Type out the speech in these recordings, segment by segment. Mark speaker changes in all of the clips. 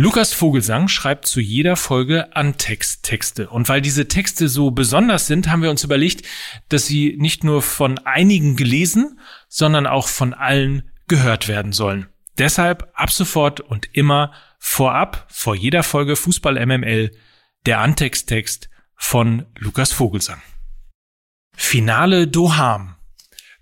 Speaker 1: Lukas Vogelsang schreibt zu jeder Folge Antexttexte. Und weil diese Texte so besonders sind, haben wir uns überlegt, dass sie nicht nur von einigen gelesen, sondern auch von allen gehört werden sollen. Deshalb ab sofort und immer vorab, vor jeder Folge Fußball MML, der Antexttext von Lukas Vogelsang. Finale Doham.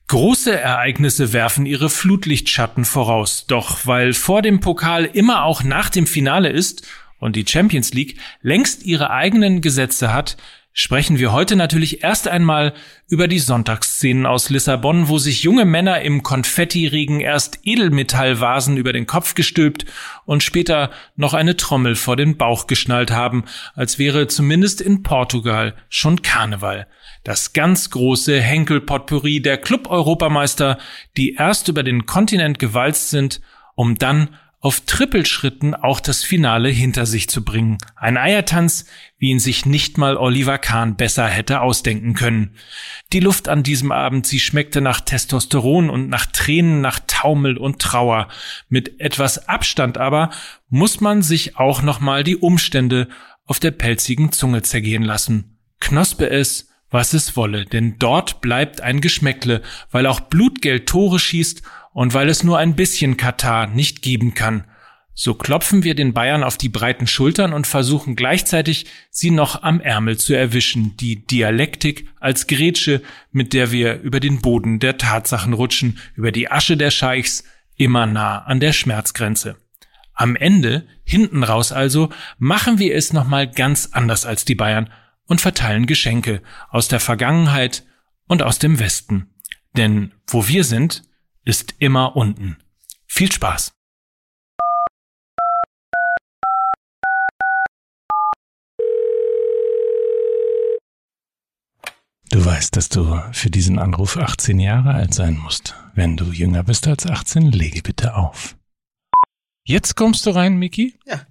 Speaker 1: Große Ereignisse werfen ihre Flutlichtschatten voraus, doch weil vor dem Pokal immer auch nach dem Finale ist und die Champions League längst ihre eigenen Gesetze hat, sprechen wir heute natürlich erst einmal über die Sonntagsszenen aus Lissabon, wo sich junge Männer im Konfettiregen erst Edelmetallvasen über den Kopf gestülpt und später noch eine Trommel vor den Bauch geschnallt haben, als wäre zumindest in Portugal schon Karneval. Das ganz große Henkel-Potpourri der Club-Europameister, die erst über den Kontinent gewalzt sind, um dann auf Trippelschritten auch das Finale hinter sich zu bringen. Ein Eiertanz, wie ihn sich nicht mal Oliver Kahn besser hätte ausdenken können. Die Luft an diesem Abend, sie schmeckte nach Testosteron und nach Tränen, nach Taumel und Trauer. Mit etwas Abstand aber muss man sich auch nochmal die Umstände auf der pelzigen Zunge zergehen lassen. Knospe es, was es wolle, denn dort bleibt ein Geschmäckle, weil auch Blutgeld Tore schießt und weil es nur ein bisschen Katar nicht geben kann. So klopfen wir den Bayern auf die breiten Schultern und versuchen gleichzeitig, sie noch am Ärmel zu erwischen, die Dialektik als Grätsche, mit der wir über den Boden der Tatsachen rutschen, über die Asche der Scheichs, immer nah an der Schmerzgrenze. Am Ende, hinten raus also, machen wir es nochmal ganz anders als die Bayern und verteilen Geschenke aus der Vergangenheit und aus dem Westen. Denn wo wir sind, ist immer unten. Viel Spaß! Du weißt, dass du für diesen Anruf 18 Jahre alt sein musst. Wenn du jünger bist als 18, lege bitte auf. Jetzt kommst du rein, Miki?
Speaker 2: Ja.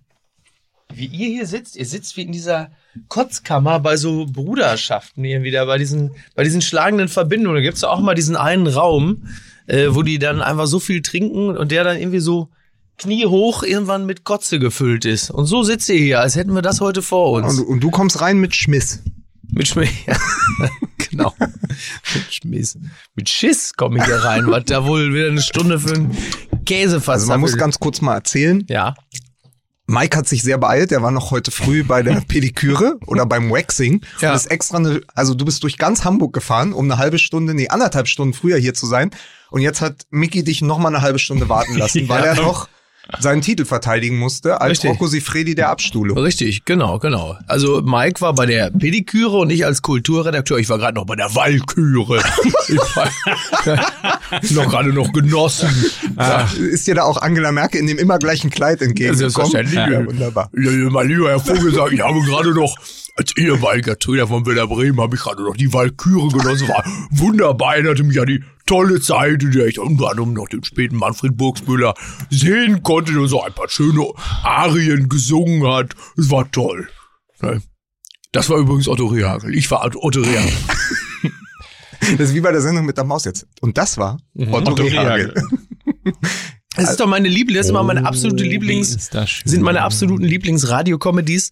Speaker 2: Wie ihr hier sitzt, ihr sitzt wie in dieser Kotzkammer bei so Bruderschaften irgendwie da, bei diesen, bei diesen schlagenden Verbindungen. Da gibt's ja auch mal diesen einen Raum, äh, wo die dann einfach so viel trinken und der dann irgendwie so kniehoch irgendwann mit Kotze gefüllt ist. Und so sitzt ihr hier, als hätten wir das heute vor uns.
Speaker 3: Und, und du kommst rein mit Schmiss.
Speaker 2: Mit Schmiss, ja. genau. mit Schmiss. Mit Schiss komme ich hier rein, was da wohl wieder eine Stunde für einen Käsefass
Speaker 3: Also man muss ganz kurz mal erzählen.
Speaker 2: Ja.
Speaker 3: Mike hat sich sehr beeilt. Er war noch heute früh bei der Pediküre oder beim Waxing.
Speaker 2: Ja.
Speaker 3: Und ist extra eine, also du bist durch ganz Hamburg gefahren, um eine halbe Stunde, nee, anderthalb Stunden früher hier zu sein. Und jetzt hat Mickey dich noch mal eine halbe Stunde warten lassen, weil er noch seinen Titel verteidigen musste als
Speaker 2: Richtig.
Speaker 3: Rocco Sifredi der Abstuhlung.
Speaker 2: Richtig, genau, genau. Also Mike war bei der Pediküre und ich als Kulturredakteur, ich war gerade noch bei der war noch gerade noch genossen.
Speaker 3: Ah, ist dir da auch Angela Merkel in dem immer gleichen Kleid entgegengekommen?
Speaker 2: Selbstverständlich.
Speaker 3: Ja, wunderbar.
Speaker 2: Ja, ja, mein lieber Herr Vogelsang, ich habe gerade noch als ehemaliger Trainer von Werder Bremen habe ich gerade noch die Walküre genossen. War wunderbar, erinnerte mich an die tolle Zeit, in der ich unter anderem noch den späten Manfred Burgsmüller sehen konnte, der so ein paar schöne Arien gesungen hat. Es war toll. Ne? Das war übrigens Otto Rehagel. Ich war Otto Rehagel.
Speaker 3: Das ist wie bei der Sendung mit der Maus jetzt. Und das war Otto,
Speaker 1: Otto
Speaker 3: Rehagel.
Speaker 2: Das ist doch meine Lieblings, das ist immer meine absolute Lieblings,
Speaker 1: ist das schön.
Speaker 2: sind meine absoluten Lieblingsradio-Comedies,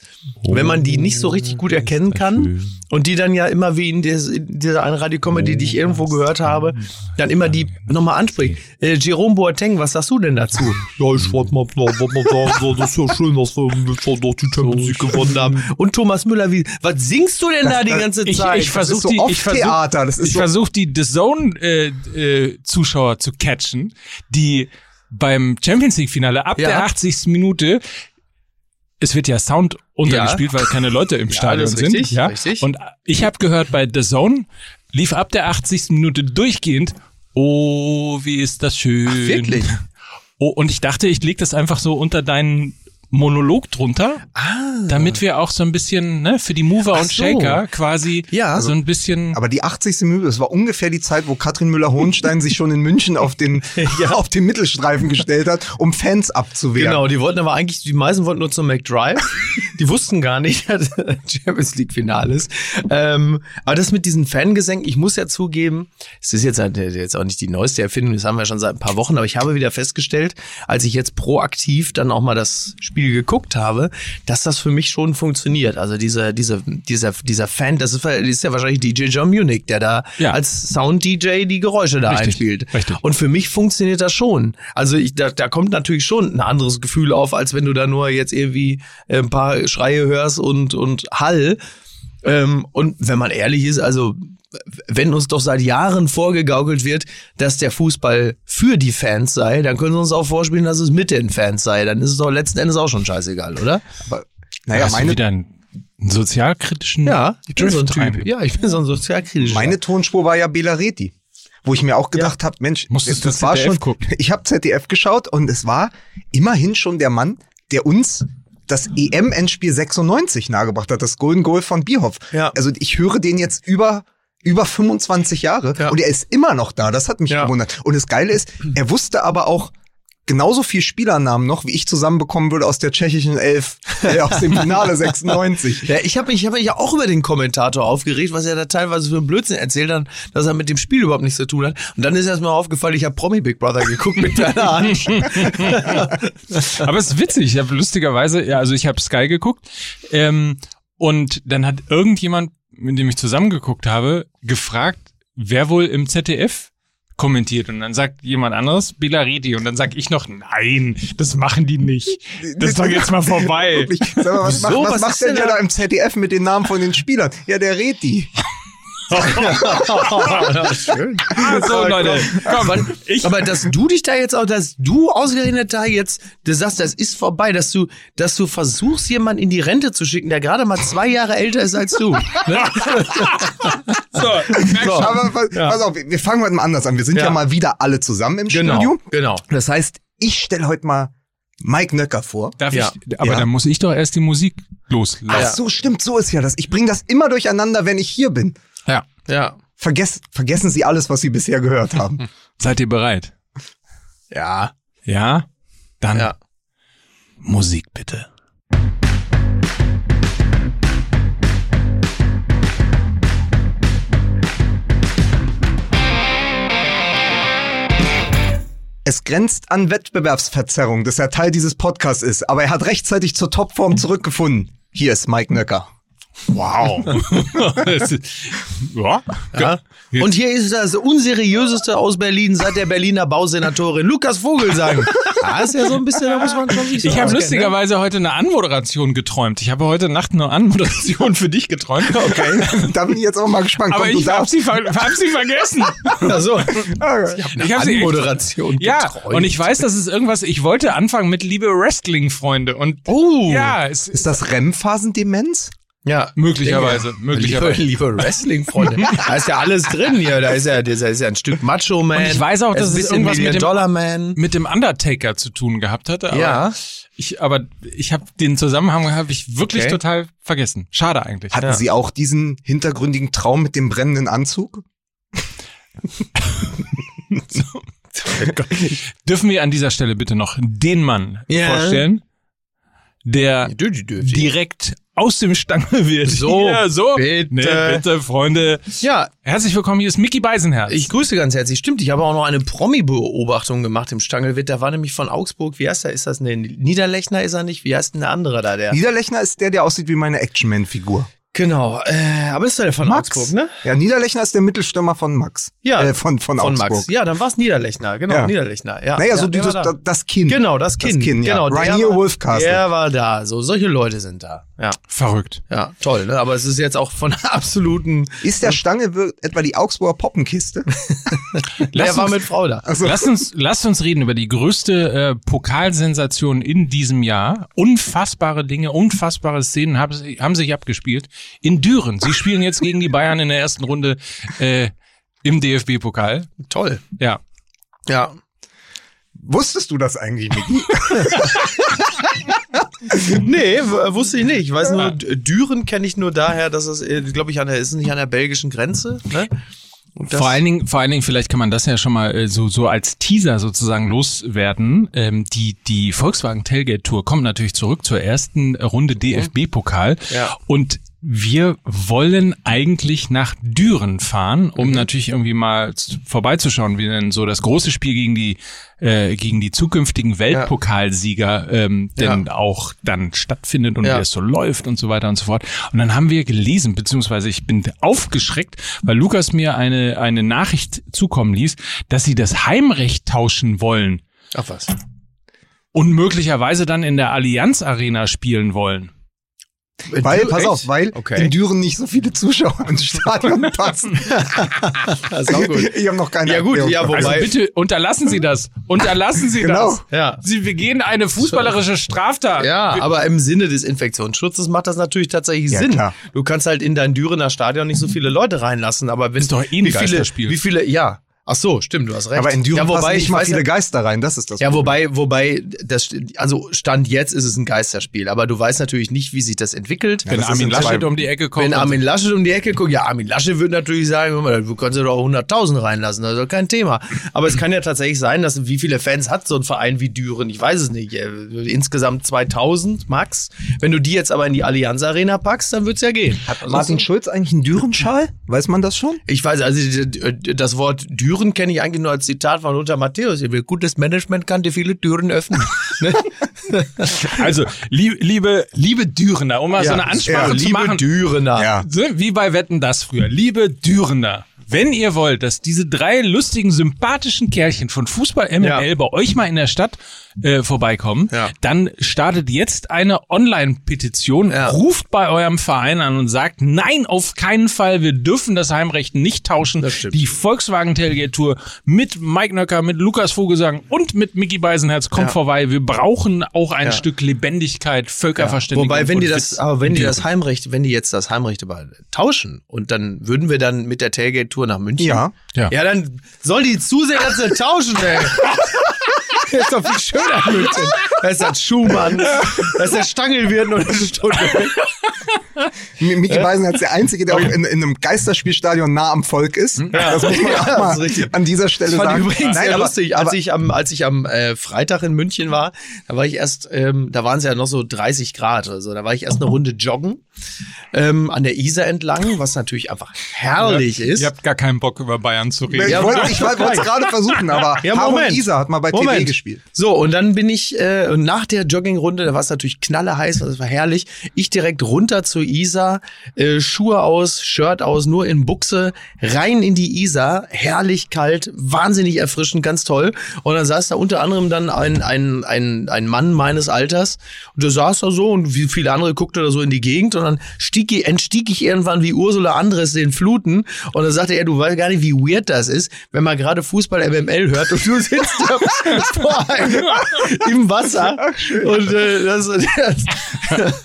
Speaker 2: wenn man die nicht so richtig gut erkennen kann und die dann ja immer wie in dieser einen Radiocomedy, die ich irgendwo gehört habe, dann immer die nochmal anspricht. Äh, Jerome Boateng, was sagst du denn dazu? Ja, ich wollte mal, wollte mal sagen, das ist ja schön, dass wir jetzt noch die Champions League gewonnen haben. Und Thomas Müller, wie, was singst du denn da die ganze
Speaker 1: Ich,
Speaker 2: Zeit?
Speaker 1: ich
Speaker 3: ist
Speaker 1: versuche
Speaker 3: so
Speaker 1: die, ich versuch,
Speaker 3: Theater. Das ist
Speaker 1: ich
Speaker 3: so
Speaker 1: versuch die The Zone äh, äh, Zuschauer zu catchen, die beim Champions League Finale ab
Speaker 2: Ja.
Speaker 1: der 80. Minute es wird ja Sound untergespielt, weil keine Leute im Stadion
Speaker 2: das ist
Speaker 1: sind.
Speaker 2: richtig,
Speaker 1: ja.
Speaker 2: richtig.
Speaker 1: Und ich habe gehört, bei The Zone lief ab der 80. Minute durchgehend. Oh, wie ist das schön.
Speaker 2: Ach, wirklich?
Speaker 1: Oh, und ich dachte, ich leg das einfach so unter deinen Monolog drunter.
Speaker 2: ah,
Speaker 1: damit wir auch so ein bisschen, ne, für die Mover
Speaker 2: Ach
Speaker 1: und
Speaker 2: so.
Speaker 1: Shaker quasi
Speaker 2: Ja.
Speaker 1: so ein bisschen.
Speaker 3: Aber die 80. Minute, das war ungefähr die Zeit, wo Katrin Müller-Hohenstein sich schon in München auf den, auf den Mittelstreifen gestellt hat, um Fans abzuwehren.
Speaker 2: Genau, die wollten aber eigentlich, die meisten wollten nur zum McDrive. Die wussten gar nicht, dass Champions League Finale ist. Ähm, aber das mit diesen Fangesängen, ich muss ja zugeben, es ist jetzt, halt jetzt auch nicht die neueste Erfindung, das haben wir schon seit ein paar Wochen, aber ich habe wieder festgestellt, als ich jetzt proaktiv dann auch mal das Spiel geguckt habe, dass das für mich schon funktioniert. Also dieser, dieser, dieser, dieser Fan, das ist, das ist ja wahrscheinlich DJ John Munich, der da
Speaker 1: Ja.
Speaker 2: als Sound-DJ die Geräusche da
Speaker 1: Richtig,
Speaker 2: einspielt.
Speaker 1: richtig.
Speaker 2: Und für mich funktioniert das schon. Also ich, da, da kommt natürlich schon ein anderes Gefühl auf, als wenn du da nur jetzt irgendwie äh, ein paar Schreie hörst und, und Hall. Ähm, und wenn man ehrlich ist, also wenn uns doch seit Jahren vorgegaukelt wird, dass der Fußball für die Fans sei, dann können sie uns auch vorspielen, dass es mit den Fans sei. Dann ist es doch letzten Endes auch schon scheißegal, oder?
Speaker 3: Aber, naja, meine,
Speaker 1: wieder einen, sozialkritischen
Speaker 2: Ja, ich bin so ein Typ.
Speaker 1: rein.
Speaker 2: Ja, ich bin so ein sozialkritischer.
Speaker 3: meine Tonspur war ja Bela Reti. Wo ich mir auch gedacht habe, Mensch,
Speaker 1: Musstest
Speaker 3: das
Speaker 1: du
Speaker 3: war
Speaker 1: ZDF
Speaker 3: schon.
Speaker 1: gucken?
Speaker 3: Ich habe ZDF geschaut und es war immerhin schon der Mann, der uns das EM-Endspiel 96 nahegebracht hat, das Golden Goal von Bierhoff.
Speaker 2: Ja.
Speaker 3: Also ich höre den jetzt über über 25 Jahre
Speaker 2: Ja.
Speaker 3: und er ist immer noch da. Das hat mich
Speaker 2: Ja.
Speaker 3: gewundert. Und das Geile ist, er wusste aber auch genauso viel Spielernamen noch, wie ich zusammenbekommen würde aus der tschechischen Elf, äh, aus dem Finale 96.
Speaker 2: Ja, ich habe mich, ich hab mich ja auch über den Kommentator aufgeregt, was er da teilweise für einen Blödsinn erzählt hat, dass er mit dem Spiel überhaupt nichts zu tun hat. Und dann ist erst mal aufgefallen, ich habe Promi Big Brother geguckt mit deiner Hand.
Speaker 1: Aber es ist witzig. Ich habe lustigerweise, ja, also ich habe Sky geguckt ähm, und dann hat irgendjemand, mit dem ich zusammengeguckt habe, gefragt, wer wohl im ZDF kommentiert und dann sagt jemand anderes Belariti und dann sag ich noch nein, das machen die nicht. Das ist doch jetzt mal vorbei.
Speaker 3: Mal, was,
Speaker 2: Wieso?
Speaker 3: macht, was,
Speaker 2: Was
Speaker 3: macht denn der
Speaker 2: da?
Speaker 3: da im ZDF mit den Namen von den Spielern? Ja, der Reti.
Speaker 2: Schön.
Speaker 1: so Leute, komm,
Speaker 2: Aber, aber dass du dich da jetzt auch, dass du ausgerechnet da jetzt, du sagst, das ist vorbei, dass du, dass du versuchst, jemanden in die Rente zu schicken, der gerade mal zwei Jahre älter ist als du. Ne?
Speaker 1: so,
Speaker 2: So.
Speaker 3: Aber pass, pass auf, wir fangen heute mal anders an. Wir sind ja,
Speaker 2: Ja.
Speaker 3: mal wieder alle zusammen im
Speaker 2: Genau,
Speaker 3: Studio.
Speaker 2: genau.
Speaker 3: Das heißt, ich stelle heute mal Mike Nöcker vor.
Speaker 1: darf
Speaker 2: Ja.
Speaker 1: ich, aber
Speaker 3: Ja.
Speaker 1: dann muss ich doch erst die Musik loslassen.
Speaker 3: Ach so, stimmt, so ist ja das. Ich bringe das immer durcheinander, wenn ich hier bin.
Speaker 1: Ja.
Speaker 3: Vergess, vergessen Sie alles, was Sie bisher gehört haben.
Speaker 1: Seid ihr bereit?
Speaker 2: Ja.
Speaker 1: Ja? Dann
Speaker 2: Ja.
Speaker 1: Musik bitte.
Speaker 3: Es grenzt an Wettbewerbsverzerrung, das ja Teil dieses Podcasts ist, aber er hat rechtzeitig zur Topform zurückgefunden. Hier ist Mike Nöcker.
Speaker 1: Wow. ja.
Speaker 2: Ja. Und hier ist das unseriöseste aus Berlin seit der Berliner Bausenatorin Lukas Vogelsang. Ah, ist ja so ein bisschen, da muss man schon sich so
Speaker 1: Ich habe
Speaker 2: auskennen,
Speaker 1: lustigerweise heute eine Anmoderation geträumt. Ich habe heute Nacht eine Anmoderation für dich geträumt.
Speaker 3: Okay, da bin ich jetzt auch mal gespannt.
Speaker 1: Aber
Speaker 3: Komm,
Speaker 1: ich habe sie, ver hab sie vergessen.
Speaker 2: Ne? Ja, so.
Speaker 1: Ich hab sie echt-
Speaker 2: Anmoderation
Speaker 1: Ja,
Speaker 2: geträumt.
Speaker 1: und ich weiß, das ist irgendwas, ich wollte anfangen mit liebe Wrestling-Freunde und
Speaker 2: Oh.
Speaker 1: ja, es
Speaker 3: Ist das REM-Phasendemenz?
Speaker 2: Ja,
Speaker 1: möglicherweise,
Speaker 2: Liebe,
Speaker 1: möglicherweise.
Speaker 2: liebe Wrestling-Freunde. Da ist ja alles drin hier. Da ist ja, da ist ja ein Stück Macho-Man.
Speaker 1: Und ich weiß auch,
Speaker 2: da
Speaker 1: dass es irgendwas mit dem- mit dem Undertaker zu tun gehabt hatte. Aber
Speaker 2: Ja.
Speaker 1: Ich, aber ich habe den Zusammenhang habe ich wirklich
Speaker 2: Okay.
Speaker 1: total vergessen. Schade eigentlich.
Speaker 3: Hatten
Speaker 2: Ja.
Speaker 3: Sie auch diesen hintergründigen Traum mit dem brennenden Anzug?
Speaker 1: Dürfen wir an dieser Stelle bitte noch den Mann
Speaker 2: Ja.
Speaker 1: vorstellen, der direkt aus dem Stange wird.
Speaker 2: So,
Speaker 1: Hier, so.
Speaker 2: bitte.
Speaker 1: Nee, bitte, Freunde.
Speaker 2: Ja,
Speaker 1: Herzlich willkommen, hier ist Mickey Beisenherz.
Speaker 2: ich grüße ganz herzlich. Stimmt, ich habe auch noch eine Promi-Beobachtung gemacht im Stangelwitt. Der war nämlich von Augsburg. Wie heißt er? Ist das ein Niederlechner? Ist er nicht? Wie heißt denn der andere da? Der?
Speaker 3: Niederlechner ist der, der aussieht wie meine Action-Man-Figur.
Speaker 2: Genau. Äh, aber ist der von Augsburg, ne?
Speaker 3: Ja, Niederlechner ist der Mittelstürmer von Max.
Speaker 2: Ja.
Speaker 3: Äh, von, von,
Speaker 2: Von
Speaker 3: Augsburg.
Speaker 2: Max. Ja, dann war es Niederlechner. Genau,
Speaker 3: Ja.
Speaker 2: Niederlechner. Ja.
Speaker 3: Naja,
Speaker 2: ja,
Speaker 3: so dieses,
Speaker 2: da.
Speaker 3: das, das Kind.
Speaker 2: Genau, das Kind.
Speaker 3: Kind, ja.
Speaker 2: genau, der
Speaker 3: Rainier
Speaker 2: war-
Speaker 3: Wolfcastle.
Speaker 2: Der war da. So, solche Leute sind da. Ja,
Speaker 1: Verrückt.
Speaker 2: ja, toll. Ne? Aber es ist jetzt auch von absoluten.
Speaker 3: Ist der Stange wir- etwa die Augsburger Poppenkiste?
Speaker 2: Der
Speaker 1: Lass
Speaker 2: war
Speaker 1: uns-
Speaker 2: mit Frau da.
Speaker 3: Also,
Speaker 1: Lasst uns, lasst uns reden über die größte äh, Pokalsensation in diesem Jahr. Unfassbare Dinge, unfassbare Szenen haben, haben sich abgespielt. In Düren. Sie spielen jetzt gegen die Bayern in der ersten Runde äh, im DFB-Pokal.
Speaker 2: Toll.
Speaker 1: Ja.
Speaker 2: Ja.
Speaker 3: wusstest du das eigentlich, Niki?
Speaker 2: nee, w- wusste ich nicht. Ich weiß nur, Düren kenne ich nur daher, dass es, glaube ich, an der, ist es nicht an der belgischen Grenze, ne?
Speaker 1: Vor allen Dingen, vor allen Dingen, vielleicht kann man das ja schon mal äh, so so als Teaser sozusagen loswerden. Ähm, die die Volkswagen Tailgate Tour kommt natürlich zurück zur ersten Runde DFB Pokal
Speaker 2: Ja.
Speaker 1: und wir wollen eigentlich nach Düren fahren, um natürlich irgendwie mal vorbeizuschauen, wie denn so das große Spiel gegen die äh, gegen die zukünftigen Weltpokalsieger ähm, denn auch dann stattfindet und
Speaker 2: Ja.
Speaker 1: wie es so läuft und so weiter und so fort. Und dann haben wir gelesen, beziehungsweise ich bin aufgeschreckt, weil Lukas mir eine eine Nachricht zukommen ließ, dass sie das Heimrecht tauschen wollen
Speaker 2: Ach was.
Speaker 1: und möglicherweise dann in der Allianz Arena spielen wollen.
Speaker 3: Weil,
Speaker 2: Dü-
Speaker 3: pass
Speaker 2: echt?
Speaker 3: auf, weil
Speaker 2: Okay.
Speaker 3: in Düren nicht so viele Zuschauer ins Stadion passen.
Speaker 2: Das ist auch gut.
Speaker 3: Ich habe noch keine
Speaker 2: Ja, gut,
Speaker 3: Erklärung
Speaker 2: ja,
Speaker 3: dafür.
Speaker 1: Also
Speaker 2: Wobei-
Speaker 1: bitte unterlassen Sie das. Unterlassen Sie
Speaker 3: Genau.
Speaker 1: das.
Speaker 2: Ja.
Speaker 1: Sie begehen eine fußballerische Straftat.
Speaker 2: Ja, aber im Sinne des Infektionsschutzes macht das natürlich tatsächlich
Speaker 3: Ja,
Speaker 2: Sinn.
Speaker 3: klar.
Speaker 2: Du kannst halt in dein Dürener Stadion nicht so viele Leute reinlassen, aber wenn
Speaker 1: Ist doch eh ein
Speaker 2: wie viele, wie viele, ja. Ach so, stimmt, du hast recht.
Speaker 3: Aber in Düren
Speaker 2: ja,
Speaker 3: passen
Speaker 2: wobei
Speaker 3: nicht
Speaker 2: ich
Speaker 3: mal
Speaker 2: weiß
Speaker 3: viele
Speaker 2: ja,
Speaker 3: Geister rein, das ist das
Speaker 2: ja,
Speaker 3: Problem.
Speaker 2: wobei, wobei, das, also Stand jetzt ist es ein Geisterspiel, aber du weißt natürlich nicht, wie sich das entwickelt.
Speaker 1: Wenn
Speaker 3: das
Speaker 1: Armin Laschet um die Ecke kommt.
Speaker 2: Wenn
Speaker 1: und-
Speaker 2: Armin Laschet um die Ecke guckt, ja, Armin Laschet wird natürlich sagen, du kannst ja doch 100.000 reinlassen, das ist doch kein Thema. Aber es kann ja tatsächlich sein, dass wie viele Fans hat so ein Verein wie Düren? Ich weiß es nicht. Äh, Insgesamt 2000 max. Wenn du die jetzt aber in die Allianz Arena packst, dann wird's ja gehen.
Speaker 3: Hat Martin Schulz eigentlich einen Dürenschal? Weiß man das schon?
Speaker 2: Ich weiß, also das Wort Düren kenne ich eigentlich nur als Zitat von Lothar Matthäus. Gutes Management kann dir viele Türen öffnen. ne?
Speaker 1: Also, lieb, liebe, liebe Dürener, um mal so eine Ansprache
Speaker 2: ja,
Speaker 1: zu
Speaker 2: liebe
Speaker 1: machen.
Speaker 2: Dürener.
Speaker 3: Ja.
Speaker 1: Wie bei Wetten das früher. Liebe Dürener, wenn ihr wollt, dass diese drei lustigen, sympathischen Kerlchen von Fußball MML
Speaker 2: Ja.
Speaker 1: bei euch mal in der Stadt äh, vorbeikommen,
Speaker 2: Ja.
Speaker 1: dann startet jetzt eine Online-Petition,
Speaker 2: Ja.
Speaker 1: ruft bei eurem Verein an und sagt, nein, auf keinen Fall, wir dürfen das Heimrecht nicht tauschen. Die Volkswagen Tailgate Tour mit Mike Nöcker, mit Lukas Vogelsang und mit Mickey Beisenherz kommt
Speaker 2: Ja.
Speaker 1: vorbei. Wir brauchen auch ein
Speaker 2: Ja.
Speaker 1: Stück Lebendigkeit, Völkerverständigung.
Speaker 2: Wobei, wenn die das, aber wenn die das Heimrecht, wenn die jetzt das Heimrecht aber tauschen und dann würden wir dann mit der Tailgate-Tour nach München.
Speaker 3: Ja.
Speaker 1: Ja.
Speaker 2: Ja, dann soll die Zuseher tauschen, ey. Ist doch viel schöner München. Da ist das Schumann, da ist der Stangelwirt und eine Stunde.
Speaker 3: M- Micky Beisen ist der Einzige, der auch in, in einem Geisterspielstadion nah am Volk ist. Das muss man
Speaker 2: Ja,
Speaker 3: auch mal an dieser Stelle
Speaker 2: Das fand
Speaker 3: sagen.
Speaker 2: ich übrigens
Speaker 3: Nein,
Speaker 2: sehr
Speaker 3: aber-
Speaker 2: lustig. Als
Speaker 3: aber-
Speaker 2: ich am, als ich am äh, Freitag in München war, da war ich erst, ähm, da waren es ja noch so 30 Grad oder so. Da war ich erst eine Runde joggen ähm, an der Isar entlang, was natürlich einfach herrlich ist.
Speaker 1: Ihr habt gar keinen Bock über Bayern zu reden.
Speaker 3: Ich
Speaker 2: Ja,
Speaker 3: wollte
Speaker 2: aber-
Speaker 3: ich wollte es gerade versuchen, aber
Speaker 2: Ja, Moment.
Speaker 3: Isa hat mal bei TV
Speaker 2: Moment.
Speaker 3: gespielt.
Speaker 2: So, und dann bin ich äh, und nach der Joggingrunde, da war es natürlich knalleheiß, das war herrlich. Ich direkt runter zur Isar, äh, Schuhe aus, Shirt aus, nur in Buchse, rein in die Isar, herrlich kalt, wahnsinnig erfrischend, ganz toll. Und dann saß da unter anderem dann ein, ein, ein, ein Mann meines Alters und der saß da so und wie viele andere guckte da so in die Gegend und dann stieg, entstieg ich irgendwann wie Ursula Andres den Fluten und dann sagte er, du weißt gar nicht, wie weird das ist, wenn man gerade Fußball MML hört und du sitzt da vor einem im Wasser und äh, das,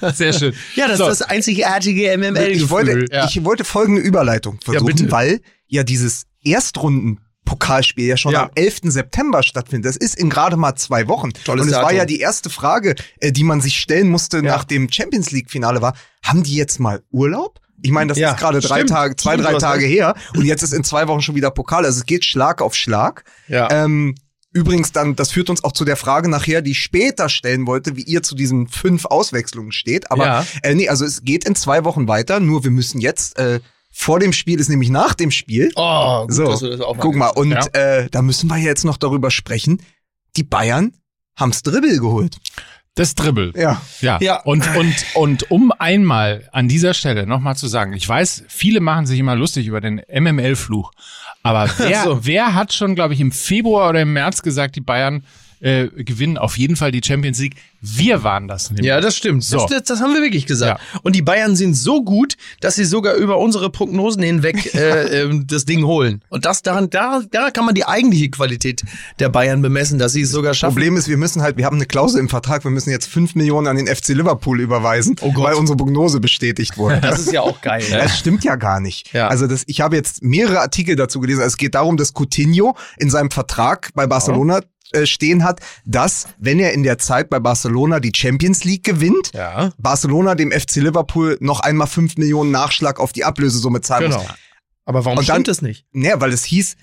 Speaker 2: das
Speaker 1: Sehr schön.
Speaker 2: ja, das
Speaker 1: So.
Speaker 2: ist das einzigartige MML.
Speaker 3: Ich wollte,
Speaker 1: ja.
Speaker 3: ich wollte folgende Überleitung versuchen,
Speaker 2: bitte.
Speaker 3: weil ja dieses Erstrunden-Pokalspiel ja schon
Speaker 2: Ja.
Speaker 3: am 11. September stattfindet. Das ist in gerade mal zwei Wochen.
Speaker 2: Tolles
Speaker 3: Und es war ja die erste Frage, äh, die man sich stellen musste nach dem Champions League-Finale war, haben die jetzt mal Urlaub? Ich meine, das
Speaker 2: Ja,
Speaker 3: ist gerade drei. Tage, zwei,
Speaker 2: Stimmt,
Speaker 3: drei Tage her und jetzt ist in zwei Wochen schon wieder Pokal. Also es geht Schlag auf Schlag.
Speaker 2: Ja.
Speaker 3: Ähm, übrigens dann, das führt uns auch zu der Frage nachher, die ich später stellen wollte, wie ihr zu diesen fünf Auswechslungen steht. Aber
Speaker 2: Ja.
Speaker 3: äh, nee, also es geht in zwei Wochen weiter, nur wir müssen jetzt, äh, vor dem Spiel ist nämlich nach dem Spiel.
Speaker 2: Oh, gut,
Speaker 3: so,
Speaker 2: dass du das auch
Speaker 3: guck mal, und
Speaker 1: Ja.
Speaker 3: äh, da müssen wir jetzt noch darüber sprechen. Die Bayern haben's Dribbel geholt.
Speaker 1: Das Dribbel.
Speaker 3: Ja.
Speaker 1: Ja.
Speaker 2: Ja.
Speaker 1: Und, und, und um einmal an dieser Stelle nochmal zu sagen, ich weiß, viele machen sich immer lustig über den MML-Fluch. Aber wer,
Speaker 2: so.
Speaker 1: wer hat schon, glaube ich, im Februar oder im März gesagt, die Bayern äh, gewinnen auf jeden Fall die Champions League? Wir waren das nämlich.
Speaker 2: Ja, das stimmt.
Speaker 1: So.
Speaker 2: Das, das, das haben wir wirklich gesagt. Und die Bayern sind so gut, dass sie sogar über unsere Prognosen hinweg äh, ähm, das Ding holen. Und das daran, da, da kann man die eigentliche Qualität der Bayern bemessen, dass sie es sogar schaffen.
Speaker 3: Problem ist, wir müssen halt, wir haben eine Klausel im Vertrag, wir müssen jetzt fünf Millionen an den FC Liverpool überweisen,
Speaker 2: Oh
Speaker 3: weil unsere Prognose bestätigt wurde.
Speaker 2: Das ist ja auch geil. ne?
Speaker 3: Das stimmt ja gar nicht.
Speaker 2: Ja.
Speaker 3: Also das, ich habe jetzt mehrere Artikel dazu gelesen. Also es geht darum, dass Coutinho in seinem Vertrag bei Barcelona äh, stehen hat, dass, wenn er in der Zeit bei Barcelona die Champions League gewinnt,
Speaker 2: Ja.
Speaker 3: Barcelona dem FC Liverpool noch einmal 5 Millionen Nachschlag auf die Ablösesumme zahlen
Speaker 2: Genau.
Speaker 3: muss.
Speaker 2: Aber warum
Speaker 3: Und dann-
Speaker 2: stimmt das nicht?
Speaker 3: Naja, weil es hieß,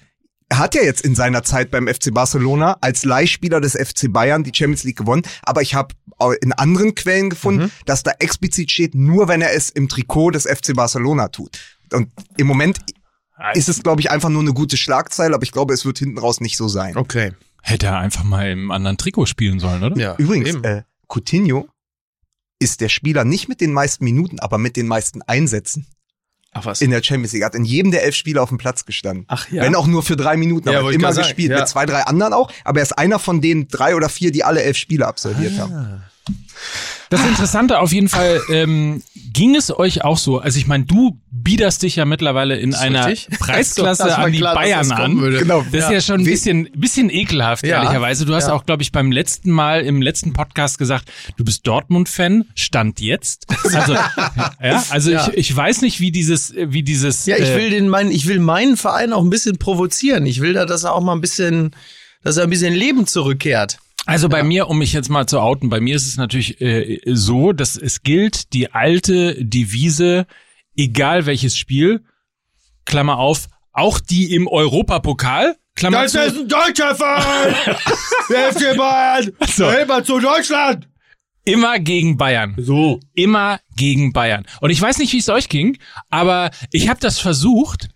Speaker 3: er hat ja jetzt in seiner Zeit beim FC Barcelona als Leihspieler des FC Bayern die Champions League gewonnen, aber ich habe in anderen Quellen gefunden,
Speaker 2: Mhm.
Speaker 3: dass da explizit steht, nur wenn er es im Trikot des FC Barcelona tut. Und im Moment ist es, glaube ich, einfach nur eine gute Schlagzeile, aber ich glaube, es wird hinten raus nicht so sein.
Speaker 2: Okay.
Speaker 1: Hätte er einfach mal im anderen Trikot spielen sollen, oder?
Speaker 2: Ja.
Speaker 3: Übrigens,
Speaker 2: eben.
Speaker 3: äh, Coutinho ist der Spieler nicht mit den meisten Minuten, aber mit den meisten Einsätzen
Speaker 2: Ach was.
Speaker 3: in der Champions League. Hat in jedem der elf Spiele auf dem Platz gestanden.
Speaker 2: Ach ja.
Speaker 3: Wenn auch nur für drei Minuten,
Speaker 2: Ja,
Speaker 3: aber immer gespielt.
Speaker 2: ja.
Speaker 3: Mit zwei, drei anderen auch. Aber er ist einer von den drei oder vier, die alle elf Spiele absolviert haben.
Speaker 1: Das Interessante auf jeden Fall, ähm, ging es euch auch so? Also ich meine, du biederst dich ja mittlerweile in einer
Speaker 2: richtig.
Speaker 1: Preisklasse
Speaker 2: Das
Speaker 1: an die
Speaker 2: klar,
Speaker 1: Bayern an.
Speaker 2: würde.
Speaker 3: Genau.
Speaker 1: Das ist ja schon ein bisschen, bisschen ekelhaft,
Speaker 2: Ja.
Speaker 1: ehrlicherweise. Du hast
Speaker 2: Ja.
Speaker 1: auch, glaube ich, beim letzten Mal, im letzten Podcast gesagt, du bist Dortmund-Fan, Stand jetzt. Also, ja, also
Speaker 2: Ja.
Speaker 1: Ich, ich weiß nicht, wie dieses, wie dieses.
Speaker 2: Ja, ich
Speaker 1: äh,
Speaker 2: will den meinen, ich will meinen Verein auch ein bisschen provozieren. Ich will da, dass er auch mal ein bisschen, dass er ein bisschen Leben zurückkehrt.
Speaker 1: Also bei mir, um mich jetzt mal zu outen, bei mir ist es natürlich äh, so, dass es gilt die alte Devise, egal welches Spiel, Klammer auf, auch die im Europapokal, Klammer zu,
Speaker 2: ein deutscher Verein! Der FC Bayern!
Speaker 1: So.
Speaker 2: Selber zu Deutschland!
Speaker 1: immer gegen Bayern.
Speaker 2: So.
Speaker 1: Immer gegen Bayern. Und ich weiß nicht, wie es euch ging, aber ich habe das versucht